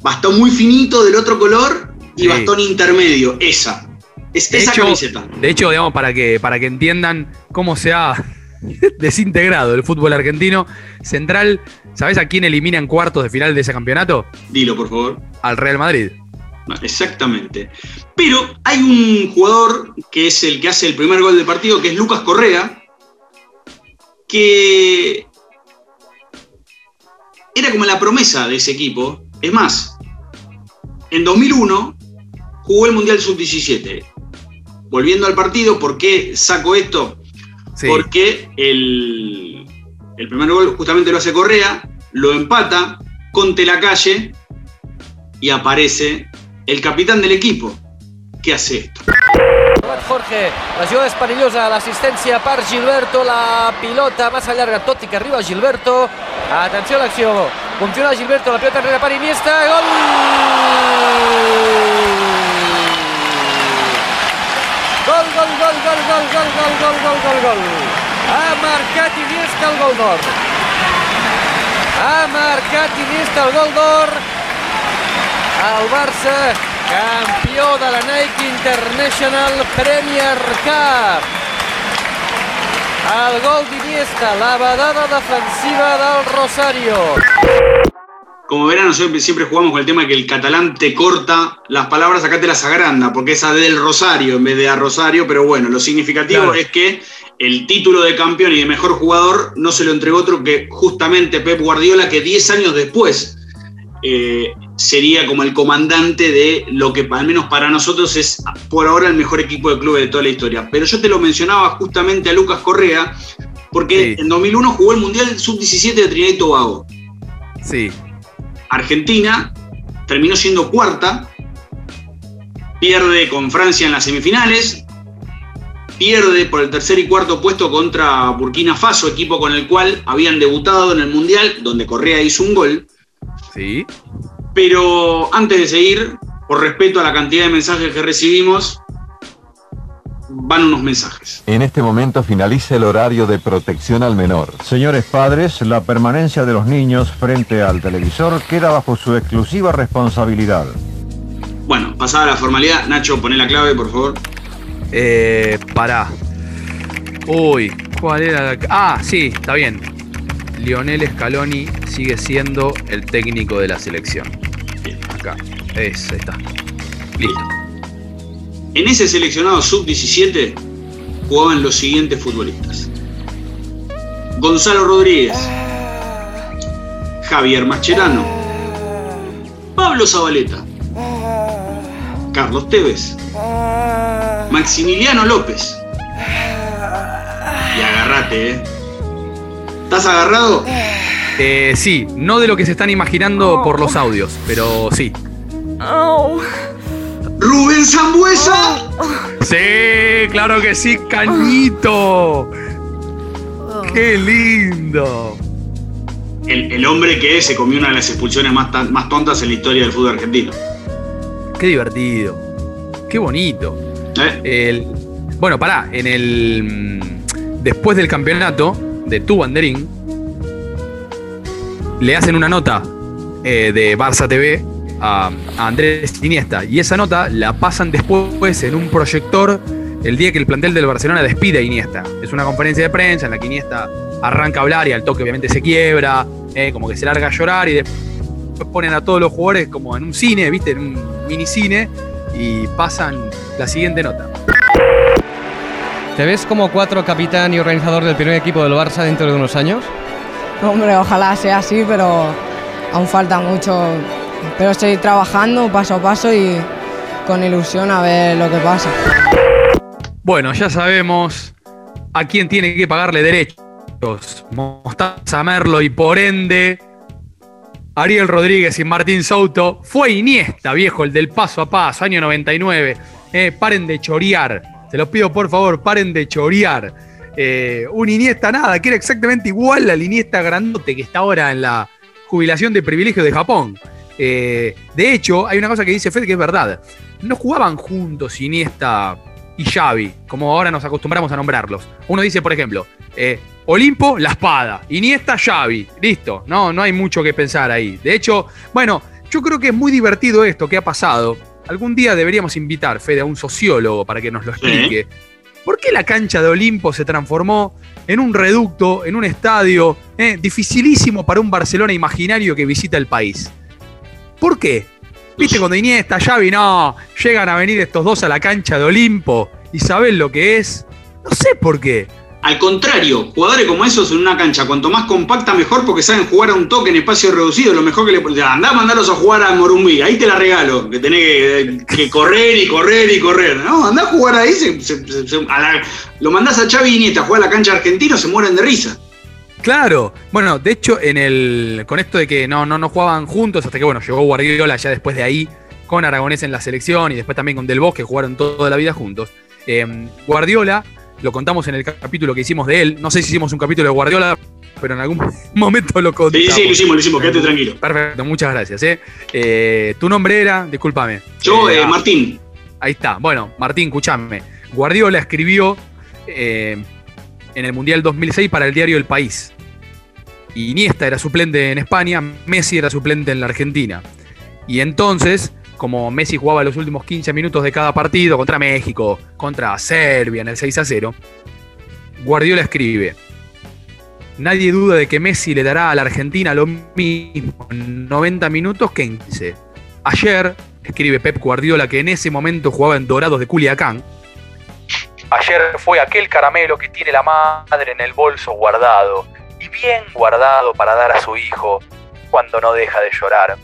Speaker 2: bastón muy finito del otro color y
Speaker 1: Sí.
Speaker 2: bastón intermedio. Esa. Es
Speaker 1: De
Speaker 2: esa
Speaker 1: hecho,
Speaker 2: camiseta.
Speaker 1: de hecho, digamos, para que, para que entiendan cómo se ha desintegrado el fútbol argentino, Central, ¿sabes a quién elimina en cuartos de final de ese campeonato?
Speaker 2: Dilo, por favor.
Speaker 1: Al Real Madrid.
Speaker 2: Exactamente. Pero hay un jugador que es el que hace el primer gol del partido, que es Lucas Correa, que era como la promesa de ese equipo. Es más, en 2001 jugó el Mundial Sub-17. Volviendo al partido, ¿por qué saco esto?
Speaker 1: Sí.
Speaker 2: Porque el, el primer gol justamente lo hace Correa, lo empata Conte la calle y aparece el capitán del equipo. ¿Qué hace esto?
Speaker 14: Jorge, la jugada és perillosa, l'assistència per Gilberto, la pilota massa llarga, tot i que arriba Gilberto. Atenció a l'acció, continua Gilberto, la pilota enrere per Iniesta, gol! Gol, gol, gol, gol, gol, gol, gol, gol, gol, gol, gol. Ha marcat Iniesta el gol d'or. Ha marcat Iniesta el gol d'or. El Barça, campió de la Nike International Premier Cup. El gol d'Iniesta, la badada defensiva del Rosario.
Speaker 2: Como verán, nosotros siempre jugamos con el tema de que el catalán te corta las palabras, acá te las agranda, porque es a del Rosario en vez de a Rosario, pero bueno, lo significativo
Speaker 1: Claro.
Speaker 2: es que el título de campeón y de mejor jugador no se lo entregó otro que justamente Pep Guardiola, que 10 años después eh, sería como el comandante de lo que al menos para nosotros es por ahora el mejor equipo de clubes de toda la historia. Pero yo te lo mencionaba justamente a Lucas Correa, porque en 2001 jugó el Mundial Sub-17 de Trinidad y Tobago.
Speaker 1: Sí.
Speaker 2: Argentina terminó siendo cuarta, pierde con Francia en las semifinales, pierde por el tercer y cuarto puesto contra Burkina Faso, equipo con el cual habían debutado en el Mundial, donde Correa hizo un gol.
Speaker 1: Sí.
Speaker 2: Pero antes de seguir, por respeto a la cantidad de mensajes que recibimos, van unos mensajes.
Speaker 15: En este momento finaliza el horario de protección al menor.
Speaker 16: Señores padres, la permanencia de los niños frente al televisor queda bajo su exclusiva responsabilidad.
Speaker 2: Bueno, pasada la formalidad, Nacho, poné la clave, por favor.
Speaker 1: Eh, pará. Uy, ¿cuál era la... Ah, sí, está bien. Lionel Scaloni sigue siendo el técnico de la selección. Acá. Es, está. Listo.
Speaker 2: En ese seleccionado sub-17 jugaban los siguientes futbolistas. Gonzalo Rodríguez, Javier Mascherano, Pablo Zabaleta, Carlos Tevez, Maximiliano López. Y agarrate, ¿eh? ¿Estás agarrado?
Speaker 1: Eh, sí, no de lo que se están imaginando por los audios, pero sí.
Speaker 2: ¡Rubén Zambuesa!
Speaker 1: Sí, claro que sí, Cañito. ¡Qué lindo!
Speaker 2: El, el hombre que se comió una de las expulsiones más, tan- más tontas en la historia del fútbol argentino.
Speaker 1: Qué divertido. Qué bonito. El- bueno, pará, en el. mm, Después del campeonato de Tu Banderín, le hacen una nota eh, de Barça TV a, a Andrés Iniesta. Y esa nota la pasan después en un proyector el día que el plantel del Barcelona despide a Iniesta. Es una conferencia de prensa en la que Iniesta arranca a hablar y al toque obviamente se quiebra, eh, como que se larga a llorar y después ponen a todos los jugadores como en un cine, ¿viste? En un mini cine y pasan la siguiente nota.
Speaker 14: ¿Te ves como cuatro capitán y organizador del primer equipo del Barça dentro de unos años?
Speaker 17: Hombre, ojalá sea así, pero aún falta mucho. Pero estoy trabajando paso a paso y con ilusión a ver lo que pasa.
Speaker 1: Bueno, ya sabemos a quién tiene que pagarle derechos. Mostaza Merlo y por ende Ariel Rodríguez y Martín Souto. Fue Iniesta, viejo, el del paso a paso, año 99. Eh, paren de chorear. Se los pido por favor, paren de chorear. Eh, un Iniesta nada, que era exactamente igual al Iniesta grandote que está ahora en la jubilación de privilegio de Japón. Eh, de hecho, hay una cosa que dice Fed que es verdad. No jugaban juntos Iniesta y Xavi, como ahora nos acostumbramos a nombrarlos. Uno dice, por ejemplo, eh, Olimpo, la espada. Iniesta, Xavi. Listo. No, no hay mucho que pensar ahí. De hecho, bueno, yo creo que es muy divertido esto que ha pasado. Algún día deberíamos invitar, Fede, a un sociólogo para que nos lo explique. ¿Por qué la cancha de Olimpo se transformó en un reducto, en un estadio eh, dificilísimo para un Barcelona imaginario que visita el país? ¿Por qué? ¿Viste cuando Iniesta, Xavi, no, llegan a venir estos dos a la cancha de Olimpo y saben lo que es? No sé por qué.
Speaker 2: Al contrario, jugadores como esos en una cancha, cuanto más compacta mejor porque saben jugar a un toque en espacio reducido, lo mejor que le andá a mandarlos a jugar a Morumbí, ahí te la regalo, que tenés que, correr y correr y correr, ¿no? Andá a jugar ahí, se- se- lo mandás a Xavi y Iniesta a jugar a la cancha argentina, se mueren de risa.
Speaker 1: Claro, bueno, de hecho, en el. con esto de que no, no, no jugaban juntos, hasta que bueno, llegó Guardiola ya después de ahí, con Aragonés en la selección y después también con Del Bosque, jugaron toda la vida juntos. Eh, Guardiola, lo contamos en el capítulo que hicimos de él. No sé si hicimos un capítulo de Guardiola, pero en algún momento lo contamos.
Speaker 2: Sí, sí, lo hicimos, lo hicimos, quédate tranquilo.
Speaker 1: Perfecto, muchas gracias. ¿eh? Eh, tu nombre era, discúlpame.
Speaker 2: Yo, eh,
Speaker 1: ah,
Speaker 2: Martín.
Speaker 1: Ahí está. Bueno, Martín, escuchame. Guardiola escribió eh, en el Mundial 2006 para el diario El País. Iniesta era suplente en España, Messi era suplente en la Argentina. Y entonces, como Messi jugaba los últimos 15 minutos de cada partido contra México, contra Serbia en el 6 a 0, Guardiola escribe: Nadie duda de que Messi le dará a la Argentina lo mismo en 90 minutos que en 15. Ayer, escribe Pep Guardiola, que en ese momento jugaba en Dorados de Culiacán. Ayer fue aquel caramelo que tiene la madre en el bolso guardado, y bien guardado para dar a su hijo cuando no deja de llorar,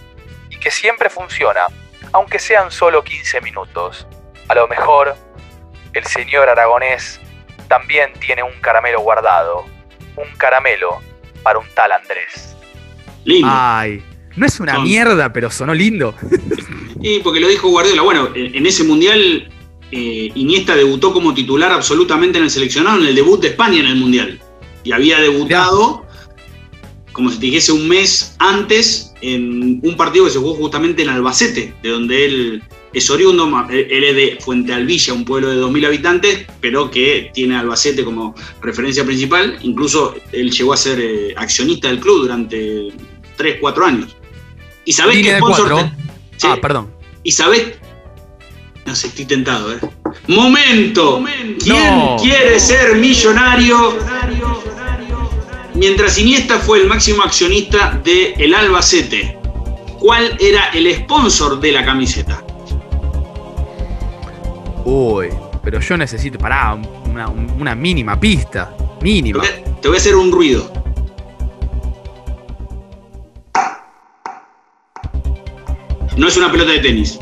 Speaker 1: y que siempre funciona, aunque sean solo 15 minutos. A lo mejor, el señor aragonés también tiene un caramelo guardado, un caramelo para un tal Andrés.
Speaker 2: Lindo.
Speaker 1: Ay, no es una
Speaker 2: Son-
Speaker 1: mierda, pero sonó lindo.
Speaker 2: Y porque lo dijo Guardiola. Bueno, en en ese mundial, eh, Iniesta debutó como titular absolutamente en el seleccionado en el debut de España en el mundial. Y había debutado, como si te dijese, un mes antes en un partido que se jugó justamente en Albacete, de donde él es oriundo. ma- Él es de Fuente Alvilla, un pueblo de 2.000 habitantes, pero que tiene Albacete como referencia principal. Incluso él llegó a ser eh, accionista del club durante 3, 4 años. ¿Y sabés
Speaker 1: Línea
Speaker 2: qué sponsor te- Sí.
Speaker 1: Ah, perdón.
Speaker 2: ¿Y sabés? No sé, estoy tentado, ¿eh? ¡Momento! ¿Quién
Speaker 1: No.
Speaker 2: quiere ser millonario? Mientras Iniesta fue el máximo accionista de el Albacete, ¿cuál era el sponsor de la camiseta?
Speaker 1: Uy, pero yo necesito, pará, una, una mínima pista. Mínima.
Speaker 2: Te voy a hacer un ruido. No es una pelota de tenis.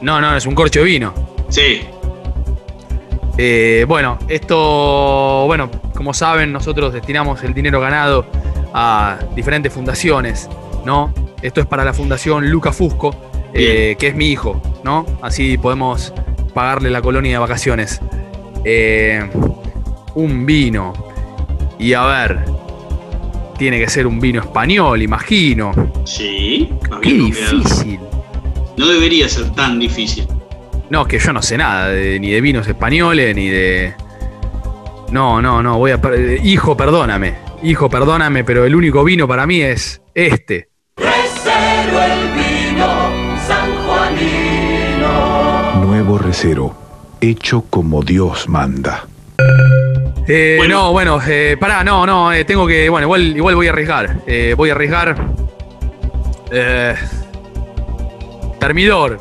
Speaker 1: No, no, es un corcho de vino.
Speaker 2: Sí.
Speaker 1: Eh, bueno, esto, bueno, como saben, nosotros destinamos el dinero ganado a diferentes fundaciones, ¿no? Esto es para la fundación Luca Fusco, eh, que es mi hijo, ¿no? Así podemos pagarle la colonia de vacaciones. Eh, un vino. Y a ver, tiene que ser un vino español, imagino.
Speaker 2: Sí.
Speaker 1: Qué difícil.
Speaker 2: No debería ser tan difícil.
Speaker 1: No, que yo no sé nada de- ni de vinos españoles, ni de. No, no, no, voy a. per- Hijo, perdóname. Hijo, perdóname, pero el único vino para mí es este.
Speaker 11: Recero el vino sanjuanino.
Speaker 18: Nuevo recero, hecho como Dios manda.
Speaker 1: Eh, No, bueno, eh, pará, no, no, eh, tengo que. Bueno, igual, igual voy a arriesgar. Eh, voy a arriesgar. Eh, termidor.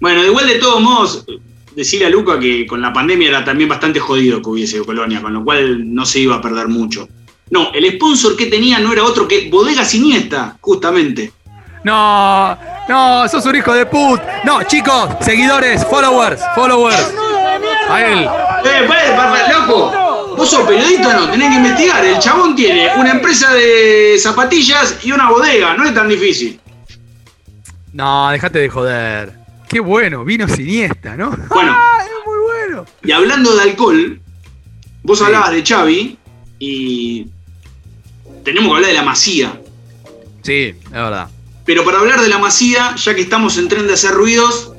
Speaker 2: Bueno, igual de todos modos, decirle a Luca que con la pandemia era también bastante jodido que hubiese Colonia, con lo cual no se iba a perder mucho. No, el sponsor que tenía no era otro que Bodega Siniesta, justamente.
Speaker 1: No, no, sos un hijo de put. No, chicos, seguidores, followers, followers. A él.
Speaker 2: ¡Eh, loco! Vos sos periodista, no, tenés que investigar. El chabón tiene una empresa de zapatillas y una bodega, no es tan difícil.
Speaker 1: No, dejate de joder. Qué bueno, vino siniesta, ¿no?
Speaker 2: Bueno.
Speaker 1: es muy bueno.
Speaker 2: Y hablando de alcohol, vos hablabas de Xavi y tenemos que hablar de la Masía.
Speaker 1: Sí, es verdad.
Speaker 2: Pero para hablar de la Masía, ya que estamos en tren de hacer ruidos,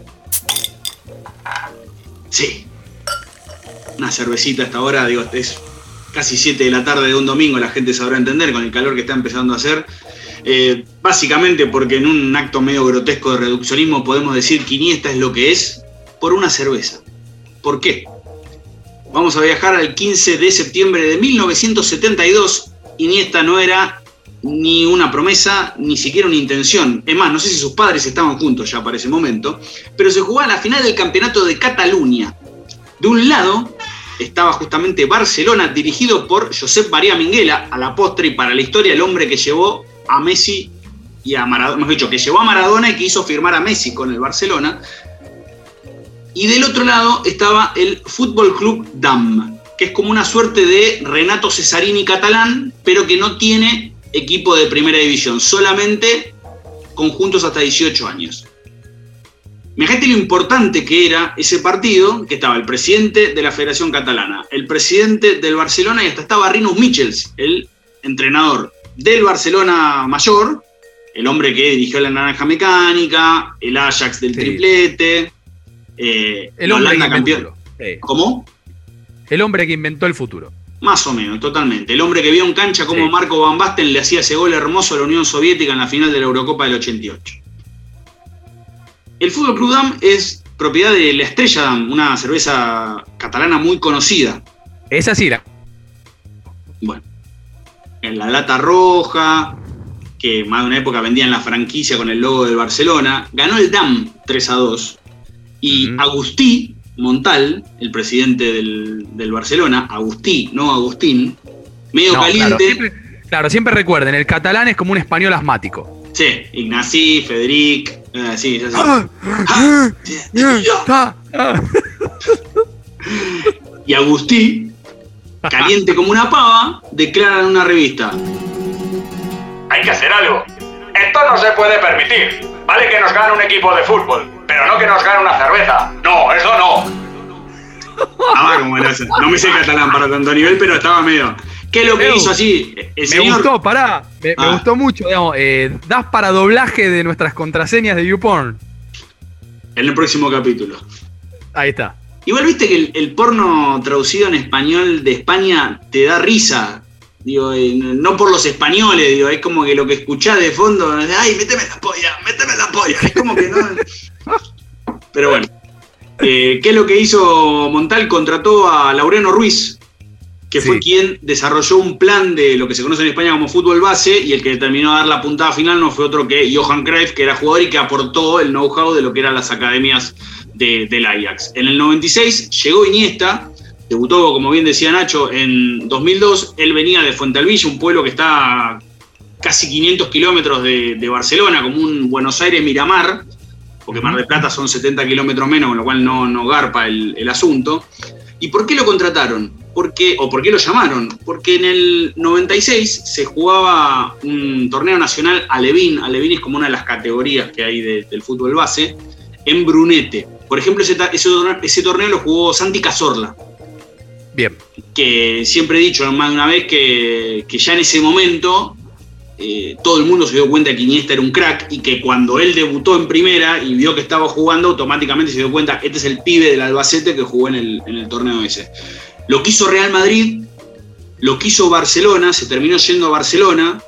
Speaker 2: sí, una cervecita hasta ahora, digo, es casi 7 de la tarde de un domingo, la gente sabrá entender con el calor que está empezando a hacer. Eh, básicamente porque en un acto medio grotesco de reduccionismo podemos decir que Iniesta es lo que es por una cerveza. ¿Por qué? Vamos a viajar al 15 de septiembre de 1972. Iniesta no era ni una promesa, ni siquiera una intención. Es más, no sé si sus padres estaban juntos ya para ese momento, pero se jugaba la final del campeonato de Cataluña. De un lado estaba justamente Barcelona, dirigido por Josep María Minguela, a la postre y para la historia el hombre que llevó a Messi y a Maradona, mejor dicho, que llevó a Maradona y que hizo firmar a Messi con el Barcelona. Y del otro lado estaba el Fútbol Club DAM, que es como una suerte de Renato Cesarini catalán, pero que no tiene equipo de primera división, solamente conjuntos hasta 18 años. Imagínate lo importante que era ese partido, que estaba el presidente de la Federación Catalana, el presidente del Barcelona y hasta estaba Rinus Michels, el entrenador del Barcelona mayor, el hombre que dirigió la Naranja Mecánica, el Ajax del triplete, eh,
Speaker 1: El hombre
Speaker 2: Holanda
Speaker 1: que
Speaker 2: campeón.
Speaker 1: Sí.
Speaker 2: ¿Cómo?
Speaker 1: El hombre que inventó el futuro.
Speaker 2: Más o menos, totalmente. El hombre que vio en cancha como Marco Van Basten le hacía ese gol hermoso a la Unión Soviética en la final de la Eurocopa del 88. El Fútbol Club Dam es propiedad de la Estrella Dam, una cerveza catalana muy conocida.
Speaker 1: Esa sí, la.
Speaker 2: Bueno, en la lata roja, que más de una época vendían la franquicia con el logo del Barcelona. Ganó el DAM 3 a 2. Y Agustí Montal, el presidente del, del Barcelona, Agustí, no Agustín, medio
Speaker 1: No,
Speaker 2: caliente.
Speaker 1: Claro siempre, claro, siempre recuerden, el catalán es como un español asmático.
Speaker 2: Sí, Ignací, Federic, eh, sí, sí, sí.
Speaker 1: Ah,
Speaker 2: Y Agustí, caliente como una pava, declara en una revista.
Speaker 19: Hay que hacer algo. Esto no se puede permitir. Vale que nos gane un equipo de fútbol, pero no que nos gane una cerveza. No, eso no.
Speaker 2: Ah, como era ese. No me sé catalán para tanto nivel, pero estaba medio. ¿Qué es lo que hizo así? El
Speaker 1: me
Speaker 2: señor.
Speaker 1: gustó, pará. Me, me
Speaker 2: Ah.
Speaker 1: gustó mucho, digamos. eh, das para doblaje de nuestras contraseñas de YouPorn.
Speaker 2: En el próximo capítulo.
Speaker 1: Ahí está.
Speaker 2: Igual viste que el, el porno traducido en español de España te da risa. Digo, eh, no por los españoles, digo, es como que lo que escuchás de fondo, ay, méteme la polla, méteme la polla. Es como que no. Pero bueno. Eh, ¿Qué es lo que hizo Montal? Contrató a Laureano Ruiz, que fue quien desarrolló un plan de lo que se conoce en España como fútbol base, y el que terminó a dar la puntada final no fue otro que Johan Cruyff, que era jugador y que aportó el know-how de lo que eran las academias de- del Ajax. En el 96 llegó Iniesta, debutó, como bien decía Nacho, en 2002. Él venía de Fuentealbilla, un pueblo que está a casi 500 kilómetros de, de Barcelona, como un Buenos Aires-Miramar, porque Mar del Plata son 70 kilómetros menos, con lo cual no, no garpa el, el asunto. ¿Y por qué lo contrataron? Porque, ¿O por qué lo llamaron? Porque en el 96 se jugaba un torneo nacional Alevín. Alevín es como una de las categorías que hay de- del fútbol base, en Brunete. Por ejemplo, ese, ese torneo- ese torneo lo jugó Santi Cazorla.
Speaker 1: Bien.
Speaker 2: Que siempre he dicho más de una vez que, que ya en ese momento eh, todo el mundo se dio cuenta que Iniesta era un crack y que cuando él debutó en primera y vio que estaba jugando, automáticamente se dio cuenta, este es el pibe del Albacete que jugó en el, torneo ese. Lo quiso Real Madrid, lo quiso Barcelona, se terminó yendo a Barcelona.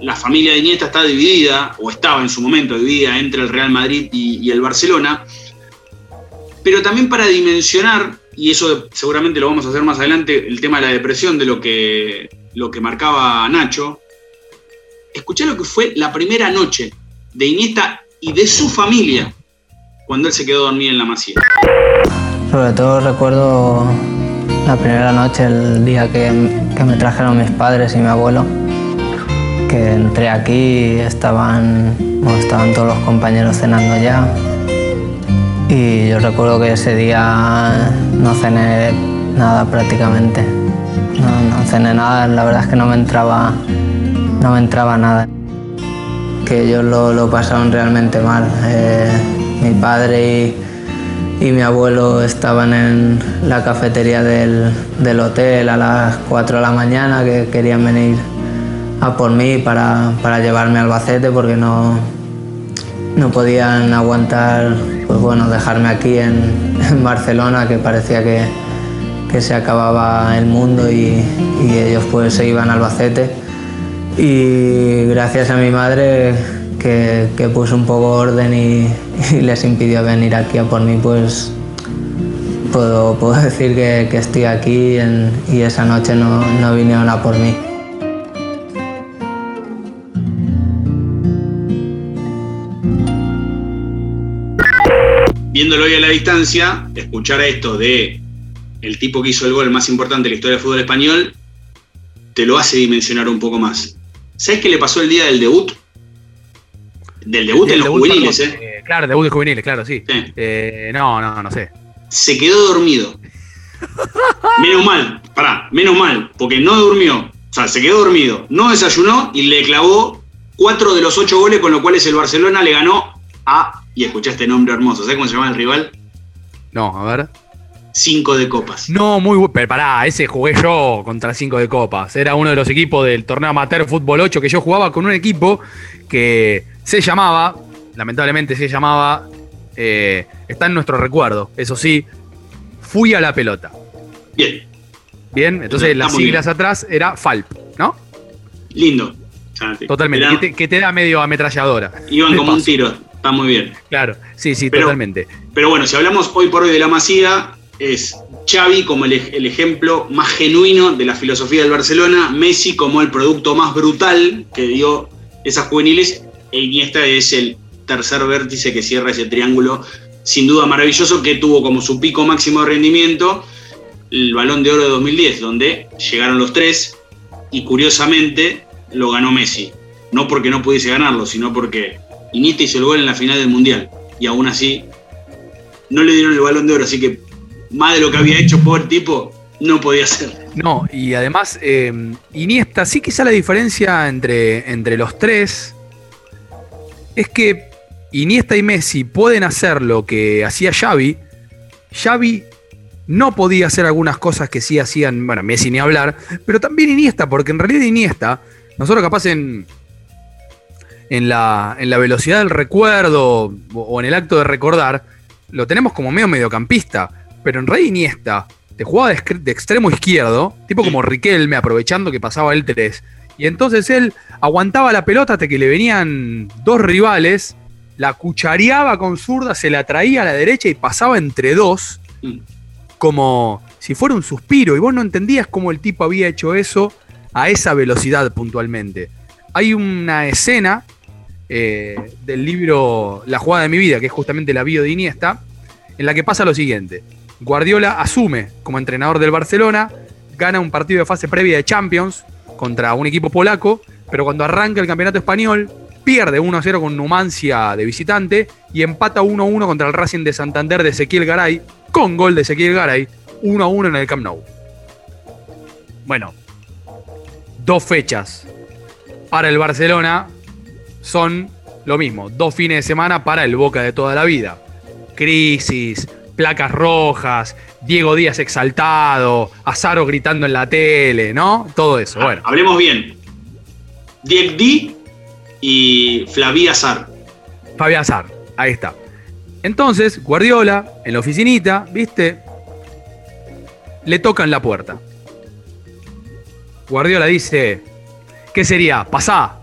Speaker 2: La familia de Iniesta está dividida, o estaba en su momento dividida entre el Real Madrid y, y el Barcelona. Pero también para dimensionar, y eso seguramente lo vamos a hacer más adelante, el tema de la depresión de lo que, lo que marcaba Nacho. Escuché lo que fue la primera noche de Iniesta y de su familia cuando él se quedó dormido en la masía.
Speaker 5: Sobre todo recuerdo la primera noche, el día que, que me trajeron mis padres y mi abuelo, que entré aquí estaban, bueno, estaban todos los compañeros cenando ya. Y yo recuerdo que ese día no cené nada prácticamente. No, no cené nada, la verdad es que no me entraba, no me entraba nada. Que ellos lo, lo pasaron realmente mal. Eh, mi padre y, mi abuelo estaban en la cafetería del, del hotel a las 4 de la mañana, que querían venir a por mí para, para llevarme a Albacete porque no, no podían aguantar, pues bueno, dejarme aquí en, en Barcelona, que parecía que, que se acababa el mundo y, y ellos pues se iban a Albacete. Y gracias a mi madre que, puso un poco orden y, les impidió venir aquí a por mí, pues puedo, decir que, estoy aquí y esa noche no, no vinieron a por mí.
Speaker 2: Viéndolo hoy a la distancia, escuchar esto de el tipo que hizo el gol más importante de la historia del fútbol español, te lo hace dimensionar un poco más. ¿Sabes qué le pasó el día del debut? Del debut en los
Speaker 1: debut,
Speaker 2: juveniles,
Speaker 1: perdón,
Speaker 2: ¿eh?
Speaker 1: eh, Claro, debut de juveniles, claro, sí. Eh, no, no, no sé.
Speaker 2: Se quedó dormido. Menos mal, pará, menos mal, porque no durmió. O sea, se quedó dormido, no desayunó y le clavó cuatro de los ocho goles, con lo cuales el Barcelona le ganó a, y escuchá este nombre hermoso, ¿sabes cómo se llama el rival?
Speaker 1: No, a ver.
Speaker 2: Cinco de copas.
Speaker 1: No, muy bueno. Pero pará, ese jugué yo contra 5 de copas. Era uno de los equipos del torneo amateur Fútbol 8 que yo jugaba con un equipo que se llamaba, lamentablemente se llamaba, eh, está en nuestro recuerdo, eso sí, Fui a la pelota.
Speaker 2: Bien.
Speaker 1: Bien, entonces
Speaker 2: Está
Speaker 1: las siglas atrás era FALP, ¿no?
Speaker 2: Lindo.
Speaker 1: Totalmente,
Speaker 2: era-
Speaker 1: que te, que te da medio ametralladora.
Speaker 2: iban como un tiro, está muy bien.
Speaker 1: Claro, sí, sí,
Speaker 2: Pero-
Speaker 1: totalmente.
Speaker 2: Pero bueno, si hablamos hoy por hoy de la Masía, es Xavi como el, el ejemplo más genuino de la filosofía del Barcelona, Messi como el producto más brutal que dio esas juveniles, e Iniesta es el tercer vértice que cierra ese triángulo sin duda maravilloso que tuvo como su pico máximo de rendimiento el Balón de Oro de 2010, donde llegaron los tres y curiosamente lo ganó Messi. No porque no pudiese ganarlo, sino porque Iniesta hizo el gol en la final del Mundial y aún así no le dieron el balón de oro, así que más de lo que había hecho por tipo, no podía ser.
Speaker 1: No, y además, eh, Iniesta, sí quizá la diferencia entre, entre los tres es que Iniesta y Messi pueden hacer lo que hacía Xavi. Xavi no podía hacer algunas cosas que sí hacían, bueno, Messi ni hablar, pero también Iniesta, porque en realidad Iniesta, nosotros capaz en, en, la, en la velocidad del recuerdo o en el acto de recordar, lo tenemos como medio mediocampista, pero en realidad Iniesta te jugaba de, extremo izquierdo, tipo como Riquelme, aprovechando que pasaba el 3. Y entonces él aguantaba la pelota hasta que le venían dos rivales, la cuchareaba con zurda, se la traía a la derecha y pasaba entre dos, como si fuera un suspiro. Y vos no entendías cómo el tipo había hecho eso a esa velocidad puntualmente. Hay una escena eh, del libro La jugada de mi vida, que es justamente la bio de Iniesta, en la que pasa lo siguiente. Guardiola asume como entrenador del Barcelona, gana un partido de fase previa de Champions contra un equipo polaco, pero cuando arranca el campeonato español, pierde 1-0 con Numancia de visitante y empata 1-1 contra el Racing de Santander de Ezequiel Garay, con gol de Ezequiel Garay, 1-1 en el Camp Nou. Bueno, dos fechas para el Barcelona son lo mismo, dos fines de semana para el Boca de toda la vida. Crisis, placas rojas, Diego Díaz exaltado, Azaro gritando en la tele, ¿no? Todo eso, bueno.
Speaker 2: Hablemos bien. Dieg D y Flavia Azar.
Speaker 1: Fabián Azar, ahí está. Entonces, Guardiola, en la oficinita, ¿viste? Le tocan la puerta. Guardiola dice, ¿qué sería? Pasá.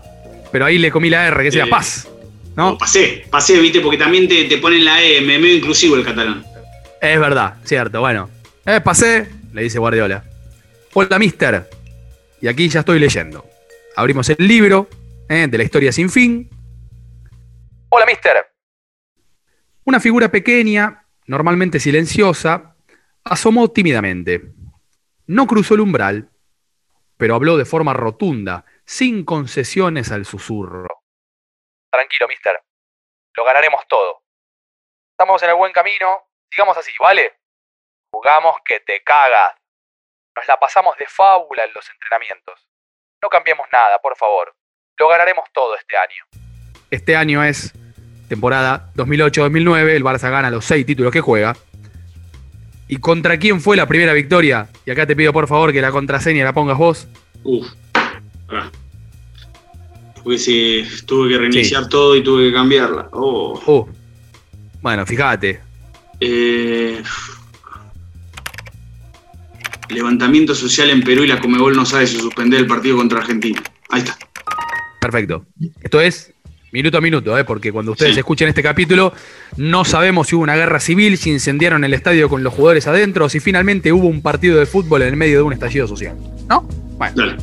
Speaker 1: Pero ahí le comí la R, que sería
Speaker 2: Eh,
Speaker 1: paz. ¿No?
Speaker 2: Pasé, pasé, viste, porque también te, te ponen la E, me- medio inclusivo el catalán.
Speaker 1: Es verdad, cierto, bueno. Eh, pasé, le dice Guardiola. Hola, mister. Y aquí ya estoy leyendo. Abrimos el libro eh, de la historia sin fin. Hola, mister. Una figura pequeña, normalmente silenciosa, asomó tímidamente. No cruzó el umbral, pero habló de forma rotunda, sin concesiones al susurro. Tranquilo, mister. Lo ganaremos todo. Estamos en el buen camino. Sigamos así, ¿vale? Jugamos que te cagas. Nos la pasamos de fábula en los entrenamientos. No cambiemos nada, por favor. Lo ganaremos todo este año. Este año es temporada 2008-2009. El Barça gana los seis títulos que juega. ¿Y contra quién fue la primera victoria? Y acá te pido por favor que la contraseña la pongas vos.
Speaker 2: Uf. Pará. Porque si tuve que reiniciar todo y tuve que cambiarla. Oh.
Speaker 1: Uh. Bueno, fíjate.
Speaker 2: Eh, levantamiento social en Perú y la Comebol no sabe si suspender el partido contra Argentina. Ahí está.
Speaker 1: Perfecto. Esto es minuto a minuto, ¿eh? porque cuando ustedes
Speaker 2: Sí.
Speaker 1: escuchen este capítulo, no sabemos si hubo una guerra civil, si incendiaron el estadio con los jugadores adentro, o si finalmente hubo un partido de fútbol en el medio de un estallido social. ¿No? Bueno.
Speaker 2: Dale.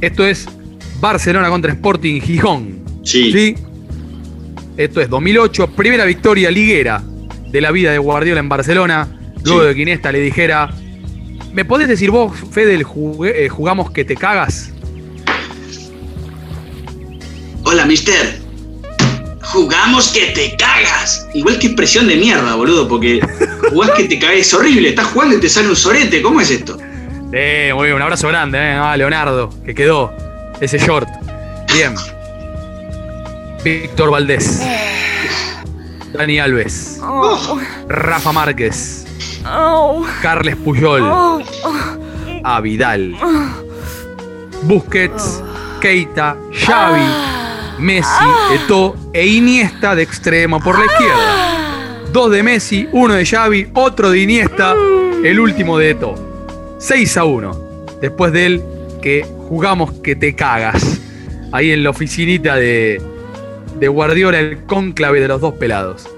Speaker 1: Esto es Barcelona contra Sporting Gijón.
Speaker 2: Sí.
Speaker 1: Esto es 2008, primera victoria liguera de la vida de Guardiola en Barcelona. Luego
Speaker 2: Sí.
Speaker 1: de que Iniesta le dijera, ¿me podés decir vos, Fede, jugué- eh, jugamos que te cagas?
Speaker 2: Hola, mister. Jugamos que te cagas. Igual que expresión de mierda, boludo, porque jugás que te cagas. Es horrible. Estás jugando y te sale un sorete. ¿Cómo es esto?
Speaker 1: Eh, muy bien, un abrazo grande, eh, Leonardo, que quedó ese short. Bien. Víctor Valdés. Dani Alves. Rafa Márquez. Carles Puyol. A Vidal. Busquets. Keita. Xavi. Messi. Eto'o e Iniesta de extremo por la izquierda. Dos de Messi, uno de Xavi, otro de Iniesta, el último de Eto'o. 6 a 1. Después de él que jugamos que te cagas. Ahí en la oficinita de, de Guardiola, el cónclave de los dos pelados.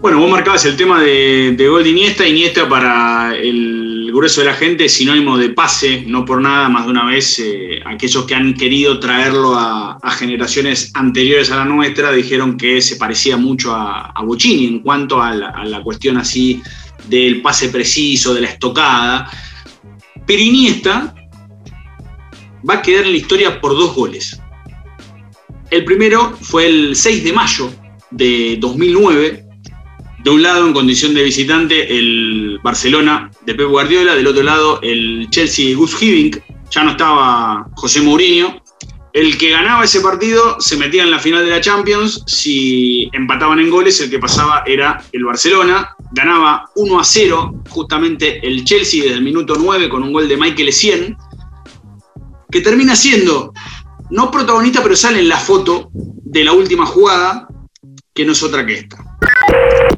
Speaker 2: Bueno, vos marcabas el tema de, gol de Iniesta. Iniesta para el grueso de la gente es sinónimo de pase, no por nada, más de una vez eh, aquellos que han querido traerlo a, a generaciones anteriores a la nuestra dijeron que se parecía mucho a, a Bocini en cuanto a la, a la cuestión así del pase preciso, de la estocada. Pero Iniesta va a quedar en la historia por dos goles. El primero fue el 6 de mayo de 2009. De un lado, en condición de visitante, el Barcelona de Pep Guardiola. Del otro lado, el Chelsea de Gus Hiddink. Ya no estaba José Mourinho. El que ganaba ese partido se metía en la final de la Champions. Si empataban en goles, el que pasaba era el Barcelona. Ganaba 1 a 0, justamente el Chelsea desde el minuto 9 con un gol de Michael Essien, que termina siendo no protagonista, pero sale en la foto de la última jugada, que no es otra que esta.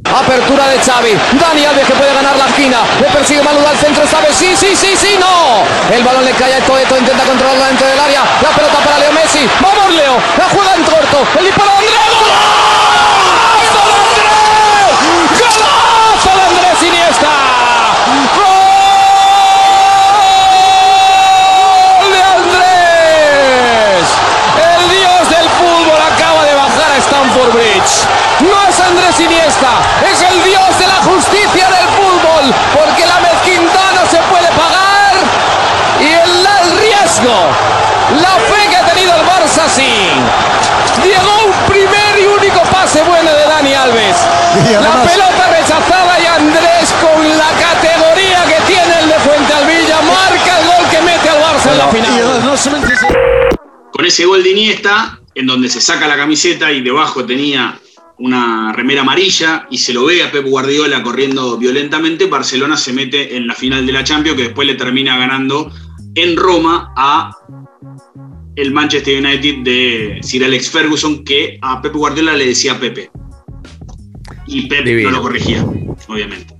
Speaker 3: Apertura de Xavi. Dani Alves que puede ganar la esquina. Le persigue Manu al centro. Sabe, sí, sí, sí, sí, no. El balón le cae a. Eto'o intenta controlarla dentro del área. La pelota para Leo Messi. Vamos, Leo. La juega en corto. El disparo de Andrés. ¡Golazo de Andrés! ¡Golazo de Andrés Iniesta! ¡Gol de Andrés! El dios del fútbol acaba de bajar a Stamford Bridge. No es Andrés Iniesta, es el dios de la justicia del fútbol, porque la mezquindad no se puede pagar y el, el riesgo, la fe que ha tenido el Barça sí. Llegó un primer y único pase bueno de Dani Alves.
Speaker 6: Y
Speaker 3: La pelota rechazada y Andrés con la categoría que tiene el de Fuentealvilla marca el gol que mete al Barça en la final.
Speaker 2: Con ese gol de Iniesta, en donde se saca la camiseta y debajo tenía una remera amarilla y se lo ve a Pep Guardiola corriendo violentamente, Barcelona se mete en la final de la Champions que después le termina ganando en Roma a el Manchester United de Sir Alex Ferguson que a Pep Guardiola le decía Pepe. Y Pep
Speaker 1: Divino.
Speaker 2: no lo corregía, obviamente.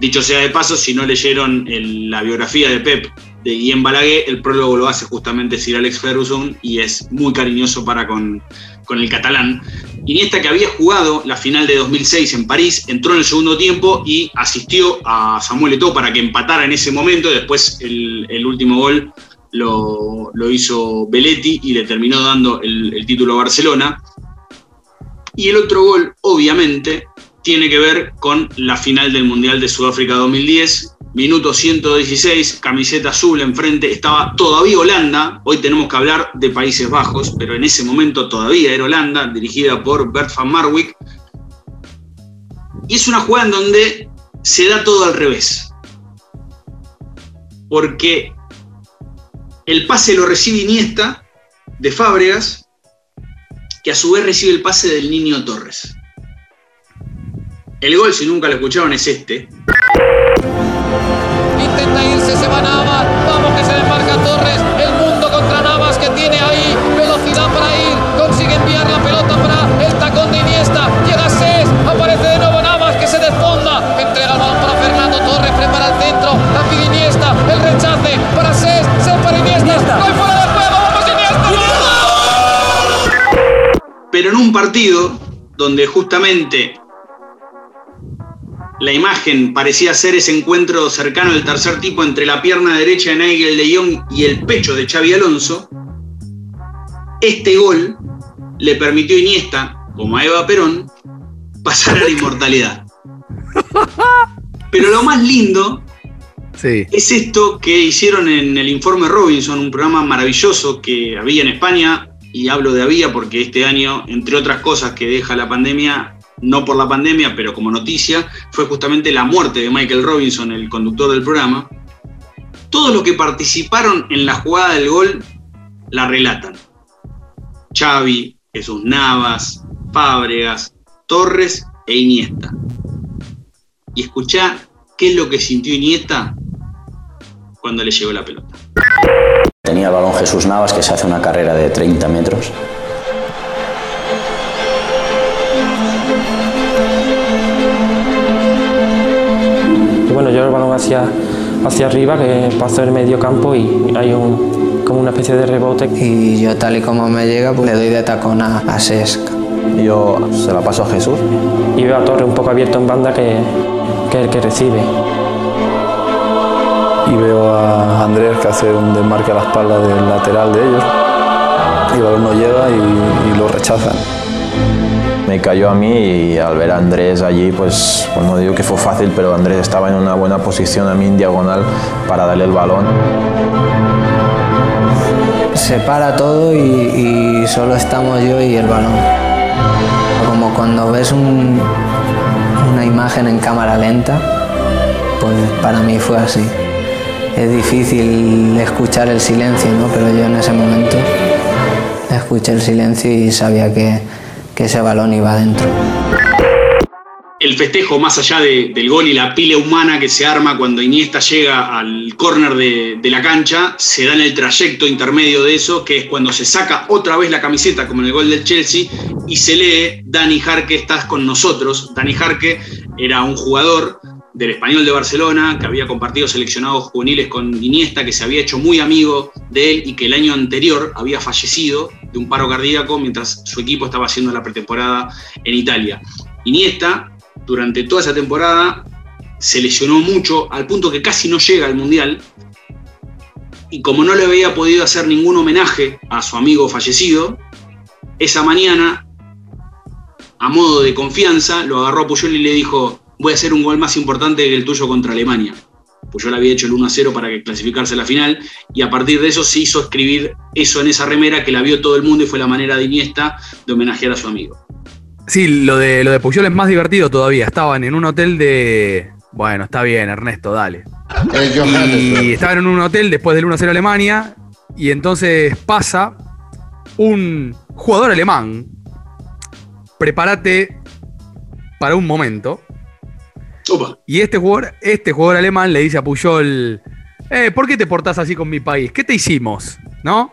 Speaker 2: Dicho sea de paso, si no leyeron el- la biografía de Pep de Guillem Balaguer, el prólogo lo hace justamente Sir Alex Ferguson y es muy cariñoso para con, con el catalán. Iniesta que había jugado la final de 2006 en París, entró en el segundo tiempo y asistió a Samuel Eto'o para que empatara en ese momento. Después el, último gol lo, lo hizo Belletti y le terminó dando el título a Barcelona. Y el otro gol, obviamente, tiene que ver con la final del Mundial de Sudáfrica 2010. Minuto 116, camiseta azul enfrente, estaba todavía Holanda, hoy tenemos que hablar de Países Bajos, pero en ese momento todavía era Holanda, dirigida por Bert van Marwijk. Y es una jugada en donde se da todo al revés. porque el pase lo recibe Iniesta de Fábregas, que a su vez recibe el pase del niño Torres. El gol, si nunca lo escucharon, es este. Partido donde justamente la imagen parecía ser ese encuentro cercano del tercer tipo entre la pierna derecha de Nigel de Jong y el pecho de Xavi Alonso, este gol le permitió a Iniesta, como a Eva Perón, pasar a la inmortalidad. Pero lo más lindo es esto que hicieron en el informe Robinson, un programa maravilloso que había en España, y hablo de había porque este año, entre otras cosas que deja la pandemia, no por la pandemia, pero como noticia, fue justamente la muerte de Michael Robinson, el conductor del programa. Todos los que participaron en la jugada del gol la relatan. Xavi, Jesús Navas, Fábregas, Torres e Iniesta. Y escuchá qué es lo que sintió Iniesta cuando le llegó la pelota.
Speaker 20: Tenía el balón Jesús Navas que se hace una carrera de 30 metros.
Speaker 21: Y bueno, yo el balón hacia, hacia arriba, que paso el medio campo y hay un, como una especie de rebote.
Speaker 5: Y yo tal y como me llega, pues le doy de tacón a, a Sesc.
Speaker 20: Yo se la paso a Jesús.
Speaker 21: Y veo a Torre un poco abierto en banda que, que es el que recibe.
Speaker 22: Y veo a Andrés que hace un desmarque a la espalda del lateral de ellos. Y el balón no llega y, y lo rechazan.
Speaker 20: Me cayó a mí y al ver a Andrés allí, pues, pues no digo que fue fácil, pero Andrés estaba en una buena posición a mí en diagonal para darle el balón.
Speaker 5: Se para todo y, y solo estamos yo y el balón. Como cuando ves un- una imagen en cámara lenta, pues para mí fue así. Es difícil escuchar el silencio, ¿no? Pero yo en ese momento escuché el silencio y sabía que, ese balón iba adentro.
Speaker 2: el festejo más allá de- del gol y la pila humana que se arma cuando Iniesta llega al córner de, de la cancha, se da en el trayecto intermedio de eso, que es cuando se saca otra vez la camiseta, como en el gol del Chelsea, y se lee, Dani Jarque, estás con nosotros. Dani Jarque era un jugador del Español de Barcelona, que había compartido seleccionados juveniles con Iniesta, que se había hecho muy amigo de él y que el año anterior había fallecido de un paro cardíaco mientras su equipo estaba haciendo la pretemporada en Italia. Iniesta, durante toda esa temporada, se lesionó mucho al punto que casi no llega al Mundial. Y como no le había podido hacer ningún homenaje a su amigo fallecido, esa mañana, a modo de confianza, lo agarró a Puyol y le dijo, voy a hacer un gol más importante que el tuyo contra Alemania. Puyol había hecho el 1-0 para que clasificarse a la final y a partir de eso se hizo escribir eso en esa remera que la vio todo el mundo y fue la manera de Iniesta de homenajear a su amigo.
Speaker 1: Sí, lo de, lo de Puyol es más divertido todavía. Estaban en un hotel de. Bueno, está bien, Ernesto, dale. Y estaban en un hotel después del 1-0 Alemania. Y entonces pasa un jugador alemán. Prepárate para un momento. Y este jugador, este jugador alemán le dice a Puyol: eh, ¿Por qué te portás así con mi país? ¿Qué te hicimos? ¿No?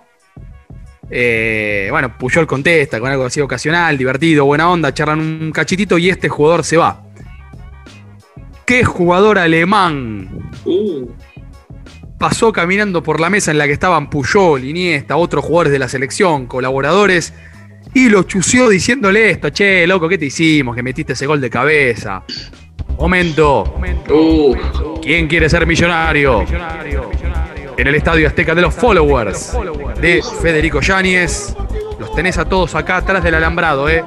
Speaker 1: Eh, bueno, Puyol contesta con algo así ocasional, divertido, buena onda, charlan un cachitito y este jugador se va. ¿Qué jugador alemán pasó caminando por la mesa en la que estaban Puyol, Iniesta, otros jugadores de la selección, colaboradores, y lo chució diciéndole esto, che, loco, ¿qué te hicimos? Que metiste ese gol de cabeza. Momento. ¿Quién quiere ser millonario? En el estadio Azteca de los followers de Federico Yáñez. Los tenés a todos acá atrás del alambrado, ¿eh?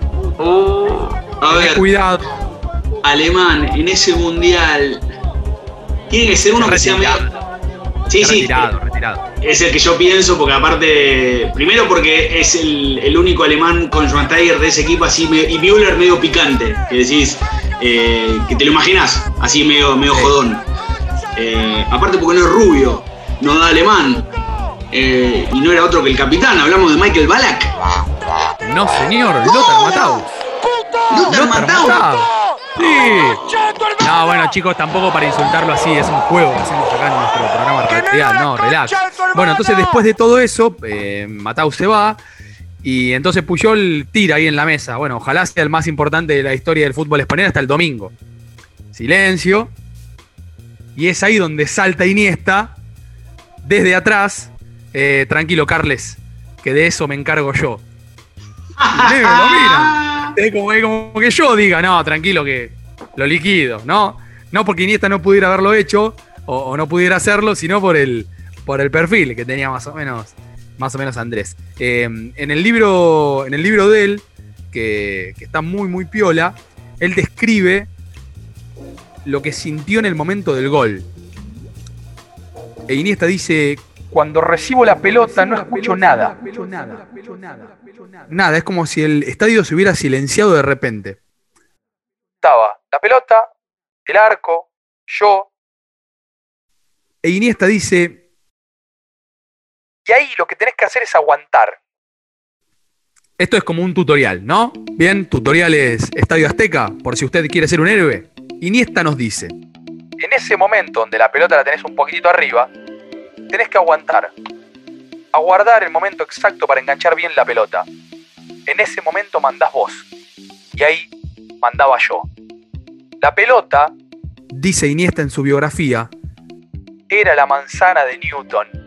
Speaker 2: A ver,
Speaker 1: Cuidado.
Speaker 2: alemán en ese mundial. Tiene que ser uno que sea medio. Sí, sí.
Speaker 1: Retirado, retirado.
Speaker 2: Es el que yo pienso, porque aparte, primero porque es el, el único alemán con Schweinsteiger de ese equipo así, y Müller medio picante, que decís, eh, que te lo imaginás, así medio, medio jodón. Eh, aparte porque no es rubio, no da alemán. Eh, y no era otro que el capitán, hablamos de Michael Ballack.
Speaker 1: No, señor, Lothar Matthaus.
Speaker 2: Lothar Matthaus.
Speaker 1: Sí. No, bueno, chicos, tampoco para insultarlo así, es un juego que hacemos acá en nuestro programa de realidad, no, relax. Bueno, entonces después de todo eso, eh, Matthaus se va y entonces Puyol tira ahí en la mesa. Bueno, ojalá sea el más importante de la historia del fútbol español hasta el domingo. Silencio. Y es ahí donde salta Iniesta desde atrás. Eh, tranquilo, Carles, que de eso me encargo yo. Y Leo lo mira. Es como, es como que yo diga, no, tranquilo, que lo liquido, ¿no? No porque Iniesta no pudiera haberlo hecho o, o no pudiera hacerlo, sino por el, por el perfil que tenía más o menos, más o menos Andrés. Eh, en, el libro, en el libro de él, que, que está muy, muy piola, él describe lo que sintió en el momento del gol. E Iniesta dice, cuando recibo la pelota no escucho nada. Nada, es como si el estadio se hubiera silenciado de repente. Estaba la pelota, el arco, yo. E Iniesta dice, y ahí lo que tenés que hacer es aguantar. Esto es como un tutorial, ¿no? Bien, tutoriales Estadio Azteca, por si usted quiere ser un héroe. Iniesta nos dice, en ese momento donde la pelota la tenés un poquitito arriba, tenés que aguantar. Aguardar el momento exacto para enganchar bien la pelota. En ese momento mandás vos. Y ahí mandaba yo. La pelota, dice Iniesta en su biografía, era la manzana de Newton.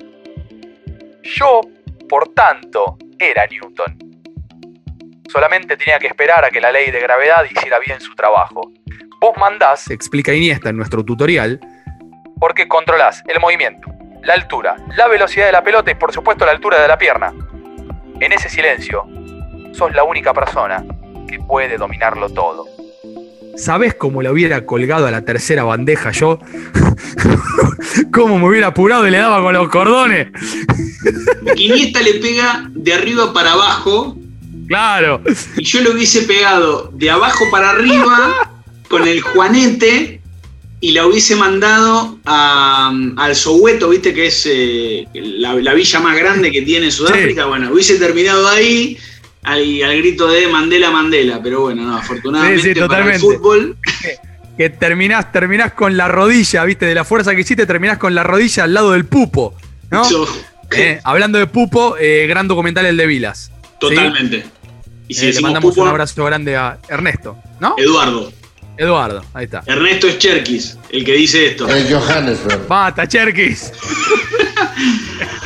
Speaker 1: Yo, por tanto, era Newton. Solamente tenía que esperar a que la ley de gravedad hiciera bien su trabajo. Vos mandás, explica Iniesta en nuestro tutorial, porque controlás el movimiento, la altura, la velocidad de la pelota y por supuesto la altura de la pierna. En ese silencio, sos la única persona que puede dominarlo todo. ¿Sabés cómo le hubiera colgado a la tercera bandeja yo? ¿Cómo me hubiera apurado y le daba con los cordones?
Speaker 2: Iniesta le pega de arriba para abajo.
Speaker 1: Claro.
Speaker 2: Y yo lo hubiese pegado de abajo para arriba con el Juanete y la hubiese mandado a- al Soweto, viste que es eh, la, la villa más grande que tiene Sudáfrica. Bueno, hubiese terminado ahí al, al grito de Mandela, Mandela. Pero bueno, no, afortunadamente
Speaker 1: Sí, sí,
Speaker 2: para el fútbol.
Speaker 1: Que terminás, terminás con la rodilla, viste, de la fuerza que hiciste, terminás con la rodilla al lado del pupo, ¿no? Eh, hablando de pupo, eh, gran documental el de Vilas. ¿sí?
Speaker 2: Totalmente. Y si
Speaker 1: Eh, le mandamos
Speaker 2: pupo,
Speaker 1: un abrazo grande a Ernesto, ¿no?
Speaker 2: Eduardo.
Speaker 1: Eduardo, ahí está.
Speaker 2: Ernesto es Cherkis, el que dice esto.
Speaker 12: El Johannesburg.
Speaker 1: Bata, Cherkis.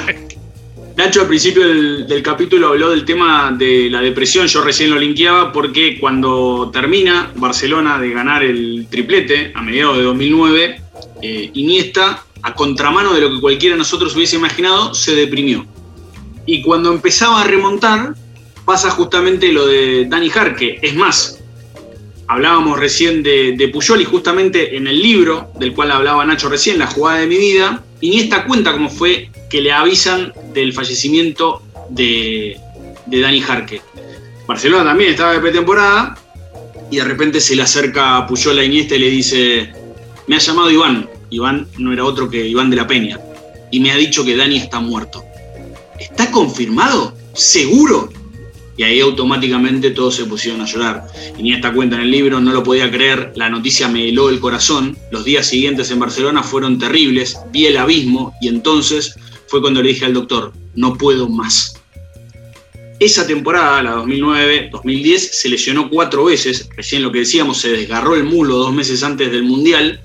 Speaker 2: Nacho al principio del, capítulo habló del tema de la depresión, yo recién lo linkeaba porque cuando termina Barcelona de ganar el triplete a mediados de 2009, eh, Iniesta, a contramano de lo que cualquiera de nosotros hubiese imaginado, se deprimió. Y cuando empezaba a remontar, pasa justamente lo de Dani Jarque. Es más, hablábamos recién de, de Puyol y justamente en el libro del cual hablaba Nacho recién, La jugada de mi vida, Iniesta cuenta cómo fue que le avisan del fallecimiento de, de Dani Jarque. Barcelona también estaba de pretemporada y de repente se le acerca Puyol a Iniesta y le dice, me ha llamado Iván. Iván no era otro que Iván de la Peña. Y me ha dicho que Dani está muerto. ¿Está confirmado? ¿Seguro? Y ahí automáticamente todos se pusieron a llorar. Iniesta cuenta en el libro, no lo podía creer, la noticia me heló el corazón. Los días siguientes en Barcelona fueron terribles, vi el abismo y entonces fue cuando le dije al doctor, no puedo más. Esa temporada, la 2009-2010, se lesionó cuatro veces. Recién lo que decíamos, se desgarró el mulo dos meses antes del Mundial.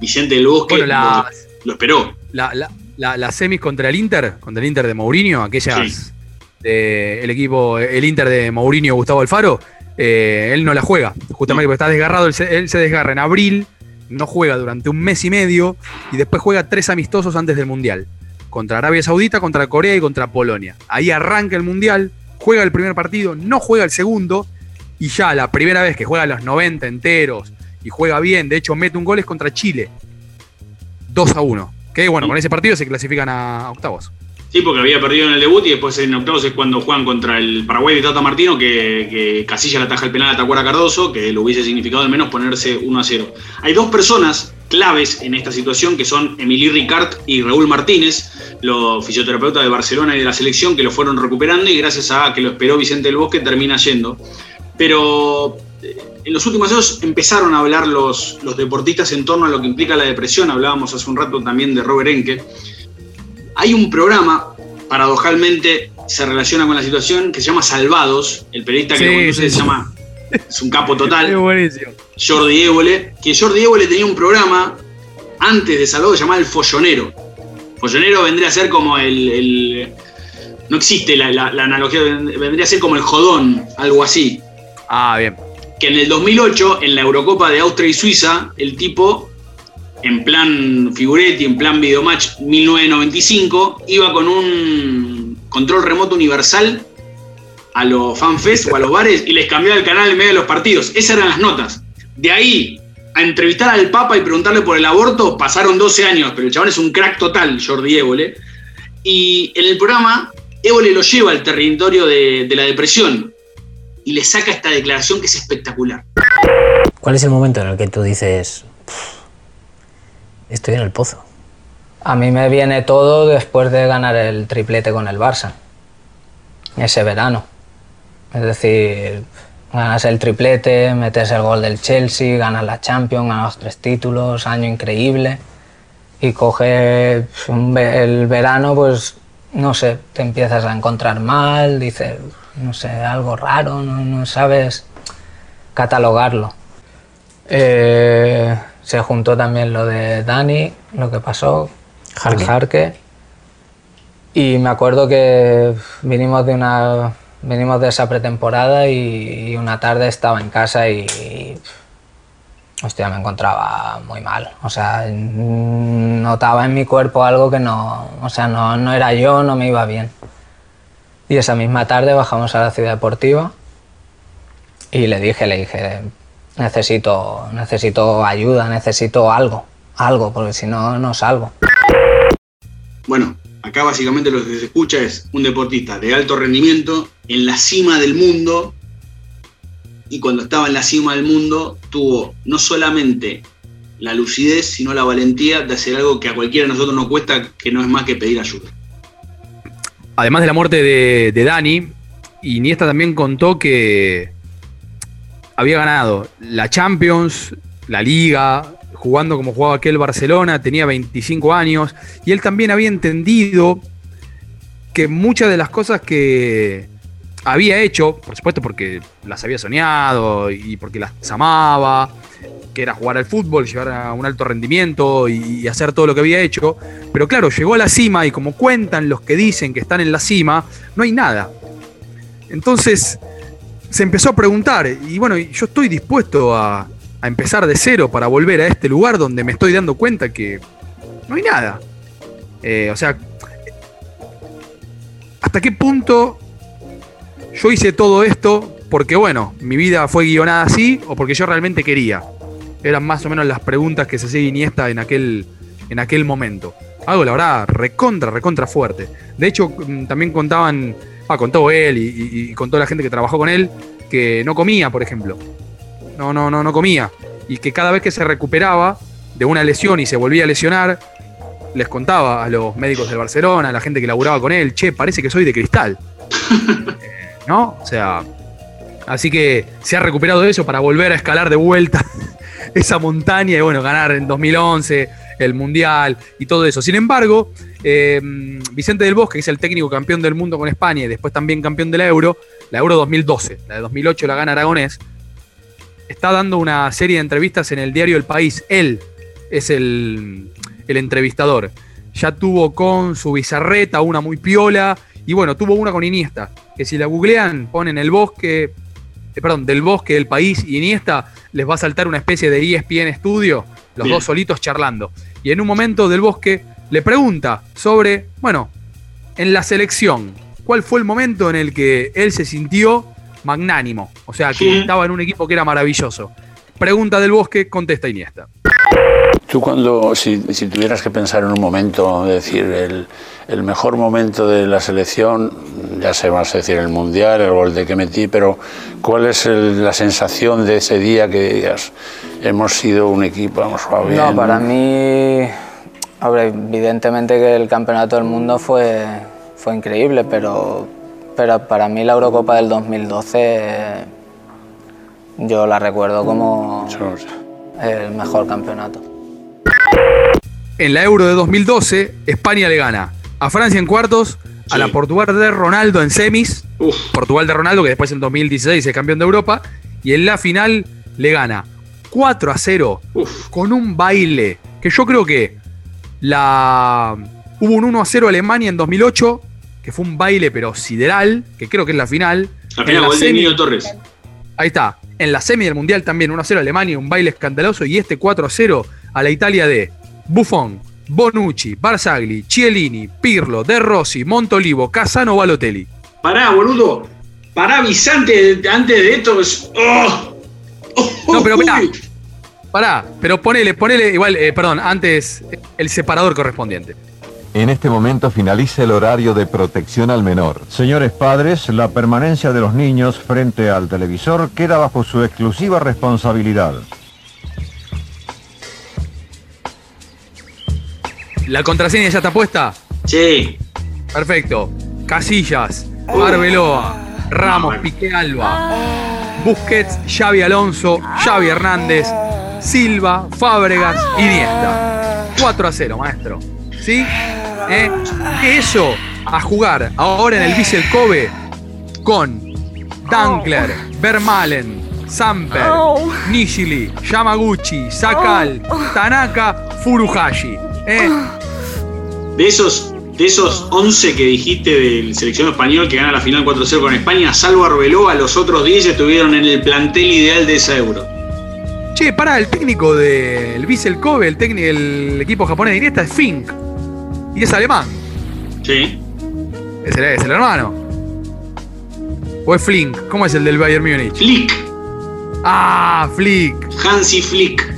Speaker 2: Vicente del Bosque
Speaker 1: Bueno, la-
Speaker 2: lo, lo esperó.
Speaker 1: La, la, la, la semis contra el Inter, contra el Inter de Mourinho, aquellas de el equipo, el Inter de Mourinho Gustavo Alfaro, eh, él no la juega, justamente porque está desgarrado, él se, él se desgarra en abril, no juega durante un mes y medio y después juega tres amistosos antes del Mundial, contra Arabia Saudita, contra Corea y contra Polonia. Ahí arranca el Mundial, juega el primer partido, no juega el segundo y ya la primera vez que juega los 90 enteros y juega bien, de hecho mete un gol es contra Chile. 2 a 1. Que bueno, con ese partido se clasifican a octavos.
Speaker 2: Sí, porque había perdido en el debut y después en octavos es cuando juegan contra el Paraguay de Tata Martino, que, que Casilla le ataja el penal a Tacuara Cardoso, que lo hubiese significado al menos ponerse 1 a 0. Hay dos personas claves en esta situación, que son Emily Ricard y Raúl Martínez, los fisioterapeutas de Barcelona y de la selección, que lo fueron recuperando y gracias a que lo esperó Vicente del Bosque termina yendo. Pero eh, en los últimos años empezaron a hablar los, los deportistas en torno a lo que implica la depresión. Hablábamos hace un rato también de Robert Enke. Hay un programa, paradojalmente se relaciona con la situación, que se llama Salvados. El periodista que
Speaker 1: Sí,
Speaker 2: lo conduce
Speaker 1: sí,
Speaker 2: se
Speaker 1: sí.
Speaker 2: llama, es un capo total. Jordi Évole, que Jordi Évole tenía un programa antes de Salvados llamado El Follonero. Follonero vendría a ser como el. el- no existe la, la- la analogía, vendría a ser como el jodón, algo así.
Speaker 1: Ah, bien.
Speaker 2: Que en el 2008, en la Eurocopa de Austria y Suiza, el tipo, en plan figuretti, en plan videomatch 1995, iba con un control remoto universal a los fanfest o a los bares y les cambiaba el canal en medio de los partidos. Esas eran las notas. De ahí a entrevistar al Papa y preguntarle por el aborto pasaron 12 años, pero el chabón es un crack total, Jordi Évole. Y en el programa, Évole lo lleva al territorio de, la depresión y le saca esta declaración que es espectacular.
Speaker 23: ¿Cuál es el momento en el que tú dices, "Pff, estoy en el pozo?
Speaker 5: A mí me viene todo después de ganar el triplete con el Barça, ese verano. Es decir, ganas el triplete, metes el gol del Chelsea, ganas la Champions, ganas los tres títulos, año increíble. Y coge el verano, pues no sé, te empiezas a encontrar mal, dices, no sé, algo raro, no, no sabes catalogarlo. Eh, se juntó también lo de Dani, lo que pasó,
Speaker 23: Jarque.
Speaker 5: el Jarque. Y me acuerdo que vinimos de una venimos de esa pretemporada y, y una tarde estaba en casa y, y, hostia, me encontraba muy mal. O sea, notaba en mi cuerpo algo que no, o sea, no, no era yo, no me iba bien. Y esa misma tarde bajamos a la ciudad deportiva y le dije, le dije, necesito, necesito ayuda, necesito algo, algo, porque si no, no salgo.
Speaker 2: Bueno, acá básicamente lo que se escucha es un deportista de alto rendimiento en la cima del mundo y cuando estaba en la cima del mundo tuvo no solamente la lucidez, sino la valentía de hacer algo que a cualquiera de nosotros nos cuesta, que no es más que pedir ayuda.
Speaker 1: Además de la muerte de, de Dani, Iniesta también contó que había ganado la Champions, la Liga, jugando como jugaba aquel Barcelona, tenía 25 años, y él también había entendido que muchas de las cosas que había hecho, por supuesto porque las había soñado y porque las amaba, que era jugar al fútbol, llevar a un alto rendimiento y hacer todo lo que había hecho, pero claro, llegó a la cima y como cuentan los que dicen que están en la cima, no hay nada. Entonces se empezó a preguntar, y bueno, yo estoy dispuesto a, a empezar de cero para volver a este lugar donde me estoy dando cuenta que no hay nada. Eh, o sea, ¿hasta qué punto yo hice todo esto porque, bueno, mi vida fue guionada así o porque yo realmente quería? Eran más o menos las preguntas que se hacía Iniesta en aquel, en aquel momento. Algo, la verdad, recontra, recontra fuerte. De hecho, mm, también contaban, ah, contó él y, y- y contó la gente que trabajó con él, que no comía, por ejemplo. No, no, no, no comía. Y que cada vez que se recuperaba de una lesión y se volvía a lesionar, les contaba a los médicos del Barcelona, a la gente que laburaba con él, che, parece que soy de cristal. Eh, ¿No? O sea, así que se ha recuperado de eso para volver a escalar de vuelta esa montaña y bueno, ganar en 2011 el Mundial y todo eso. Sin embargo, eh, Vicente del Bosque, que es el técnico campeón del mundo con España y después también campeón de la Euro, la Euro 2012, la de 2008 la gana Aragonés, está dando una serie de entrevistas en el diario El País. Él es el, el entrevistador. Ya tuvo con su bizarreta una muy piola y bueno, tuvo una con Iniesta, que si la googlean, ponen el bosque, eh, perdón, del bosque del país y Iniesta, les va a saltar una especie de ESPN Studio, los
Speaker 2: Bien.
Speaker 1: dos solitos charlando. Y en un momento del bosque le pregunta sobre, bueno, en la selección, ¿cuál fue el momento en el que él se sintió magnánimo? O sea, que
Speaker 2: Sí.
Speaker 1: estaba en un equipo que era maravilloso. Pregunta del bosque, contesta Iniesta.
Speaker 24: Tú cuando, si, si tuvieras que pensar en un momento, decir, el, el mejor momento de la selección, ya sé, vas a decir el Mundial, el gol de que metí, pero ¿cuál es el- la sensación de ese día que digas, hemos sido un equipo, hemos jugado bien?
Speaker 5: No, para mí, hombre, evidentemente que el campeonato del mundo fue, fue increíble, pero, pero para mí la Eurocopa del 2012 eh, yo la recuerdo como el mejor campeonato.
Speaker 1: En la Euro de 2012, España le gana a Francia en cuartos, a la Portugal de Ronaldo en semis, Portugal de Ronaldo que después en 2016 es campeón de Europa, y en la final le gana 4 a 0 con un baile que yo creo que la hubo un 1 a 0 Alemania en 2008, que fue un baile pero sideral, que creo que es la final.
Speaker 2: La final, de
Speaker 1: semi-
Speaker 2: Nino Torres.
Speaker 1: Ahí está. En la semi del Mundial también 1 a 0 Alemania, un baile escandaloso. Y este 4 a 0 a la Italia de Buffon, Bonucci, Barzagli, Chiellini, Pirlo, De Rossi, Montolivo, Casano, Balotelli.
Speaker 2: Pará, boludo. Pará, avisante antes de esto. es- ¡Oh!
Speaker 1: No, pero mirá. Pará, pero ponele, ponele, igual, eh, perdón, antes el separador correspondiente.
Speaker 15: En este momento finaliza el horario de protección al menor.
Speaker 16: Señores padres, la permanencia de los niños frente al televisor queda bajo su exclusiva responsabilidad.
Speaker 1: ¿La contraseña ya está puesta?
Speaker 2: Sí.
Speaker 1: Perfecto. Casillas, Arbeloa, Ramos, Piqué Alba, Busquets, Xavi Alonso, Xavi Hernández, Silva, Fábregas, Iniesta. 4 a 0, maestro. ¿Sí? ¿Eh? Eso a jugar ahora en el Vissel Kobe con Dankler, Vermalen, Samper, Nishili, Yamaguchi, Sakal, Tanaka, Furuhashi. ¿Eh?
Speaker 2: De esos, de esos 11 que dijiste del seleccionado español que gana la final 4-0 con España, salvo Arbeloa, los otros 10 estuvieron en el plantel ideal de esa Euro.
Speaker 1: Che, pará, el técnico del Vissel Kobe, el, técnico, el equipo japonés de Iniesta es Fink. Y es alemán.
Speaker 2: Sí.
Speaker 1: Es el, es el hermano. ¿O es Flink? ¿Cómo es el del Bayern Múnich?
Speaker 2: Flick.
Speaker 1: Ah, Flick.
Speaker 2: Hansi Flick.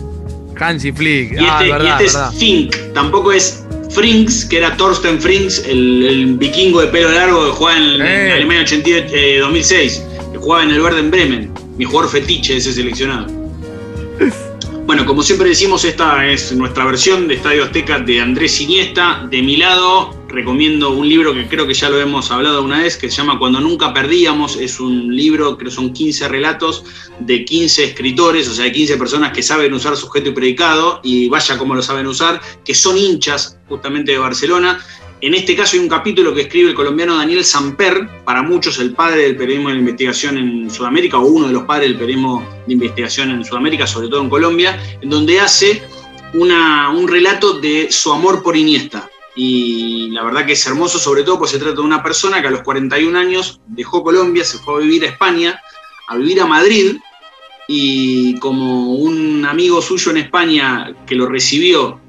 Speaker 1: Hansi Flick.
Speaker 2: Y
Speaker 1: ah,
Speaker 2: este,
Speaker 1: verdad,
Speaker 2: y este
Speaker 1: verdad.
Speaker 2: es Fink, tampoco es Frings, que era Thorsten Frings, el, el vikingo de pelo largo que jugaba en, en
Speaker 1: Eh.
Speaker 2: Alemania 88, eh, 2006, que jugaba en el Werder Bremen, mi jugador fetiche de ese seleccionado. Bueno, como siempre decimos, esta es nuestra versión de Estadio Azteca de Andrés Iniesta. De mi lado, recomiendo un libro que creo que ya lo hemos hablado una vez, que se llama Cuando Nunca Perdíamos. Es un libro, creo que son 15 relatos de 15 escritores, o sea, de 15 personas que saben usar sujeto y predicado, y vaya cómo lo saben usar, que son hinchas justamente de Barcelona. En este caso hay un capítulo que escribe el colombiano Daniel Samper, para muchos el padre del periodismo de investigación en Sudamérica, o uno de los padres del periodismo de investigación en Sudamérica, sobre todo en Colombia, en donde hace un relato de su amor por Iniesta. Y la verdad que es hermoso, sobre todo porque se trata de una persona que a los 41 años dejó Colombia, se fue a vivir a España, a vivir a Madrid, y como un amigo suyo en España que lo recibió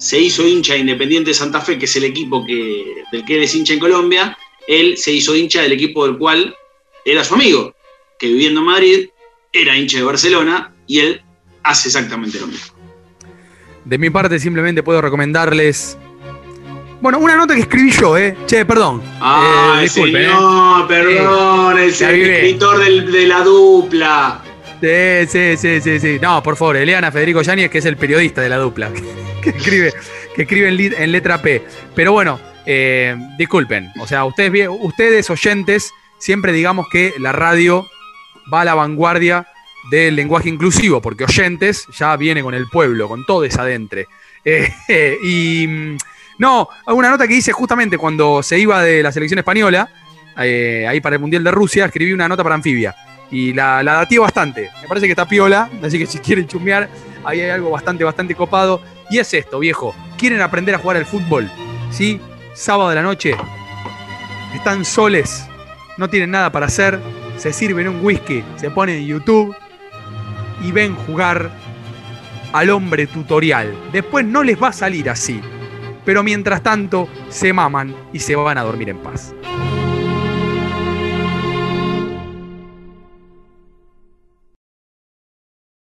Speaker 2: se hizo hincha de Independiente de Santa Fe, que es el equipo que, del que él es hincha en Colombia, él se hizo hincha del equipo del cual era su amigo, que viviendo en Madrid era hincha de Barcelona y él hace exactamente lo mismo.
Speaker 1: De mi parte, simplemente puedo recomendarles. Bueno, una nota que escribí yo, ¿eh? Che, perdón.
Speaker 2: Ah,
Speaker 1: Eh, disculpen,
Speaker 2: señor,
Speaker 1: ¿eh?
Speaker 2: perdón,
Speaker 1: Sí,
Speaker 2: es el escritor del- de la dupla.
Speaker 1: Sí, sí, sí, sí, sí. No, por favor, Eliana Federico Yáñez, que es el periodista de la dupla, que escribe, que escribe en, letra P. Pero bueno, eh, disculpen. O sea, ustedes, ustedes oyentes, siempre digamos que la radio va a la vanguardia del lenguaje inclusivo, porque oyentes ya viene con el pueblo, con todo esa adentro. y mm, no, una nota que hice justamente cuando se iba de la selección española, eh, ahí para el Mundial de Rusia, escribí una nota para Anfibia. Y la, la dateé bastante. Me parece que está piola, así que si quieren chumear, ahí hay algo bastante, bastante copado. Y es esto, viejo. ¿Quieren aprender a jugar al fútbol? ¿Sí? Sábado de la noche. Están soles. No tienen nada para hacer. Se sirven un whisky. Se ponen en YouTube. Y ven jugar al hombre tutorial. Después no les va a salir así. Pero mientras tanto, se maman y se van a dormir en paz.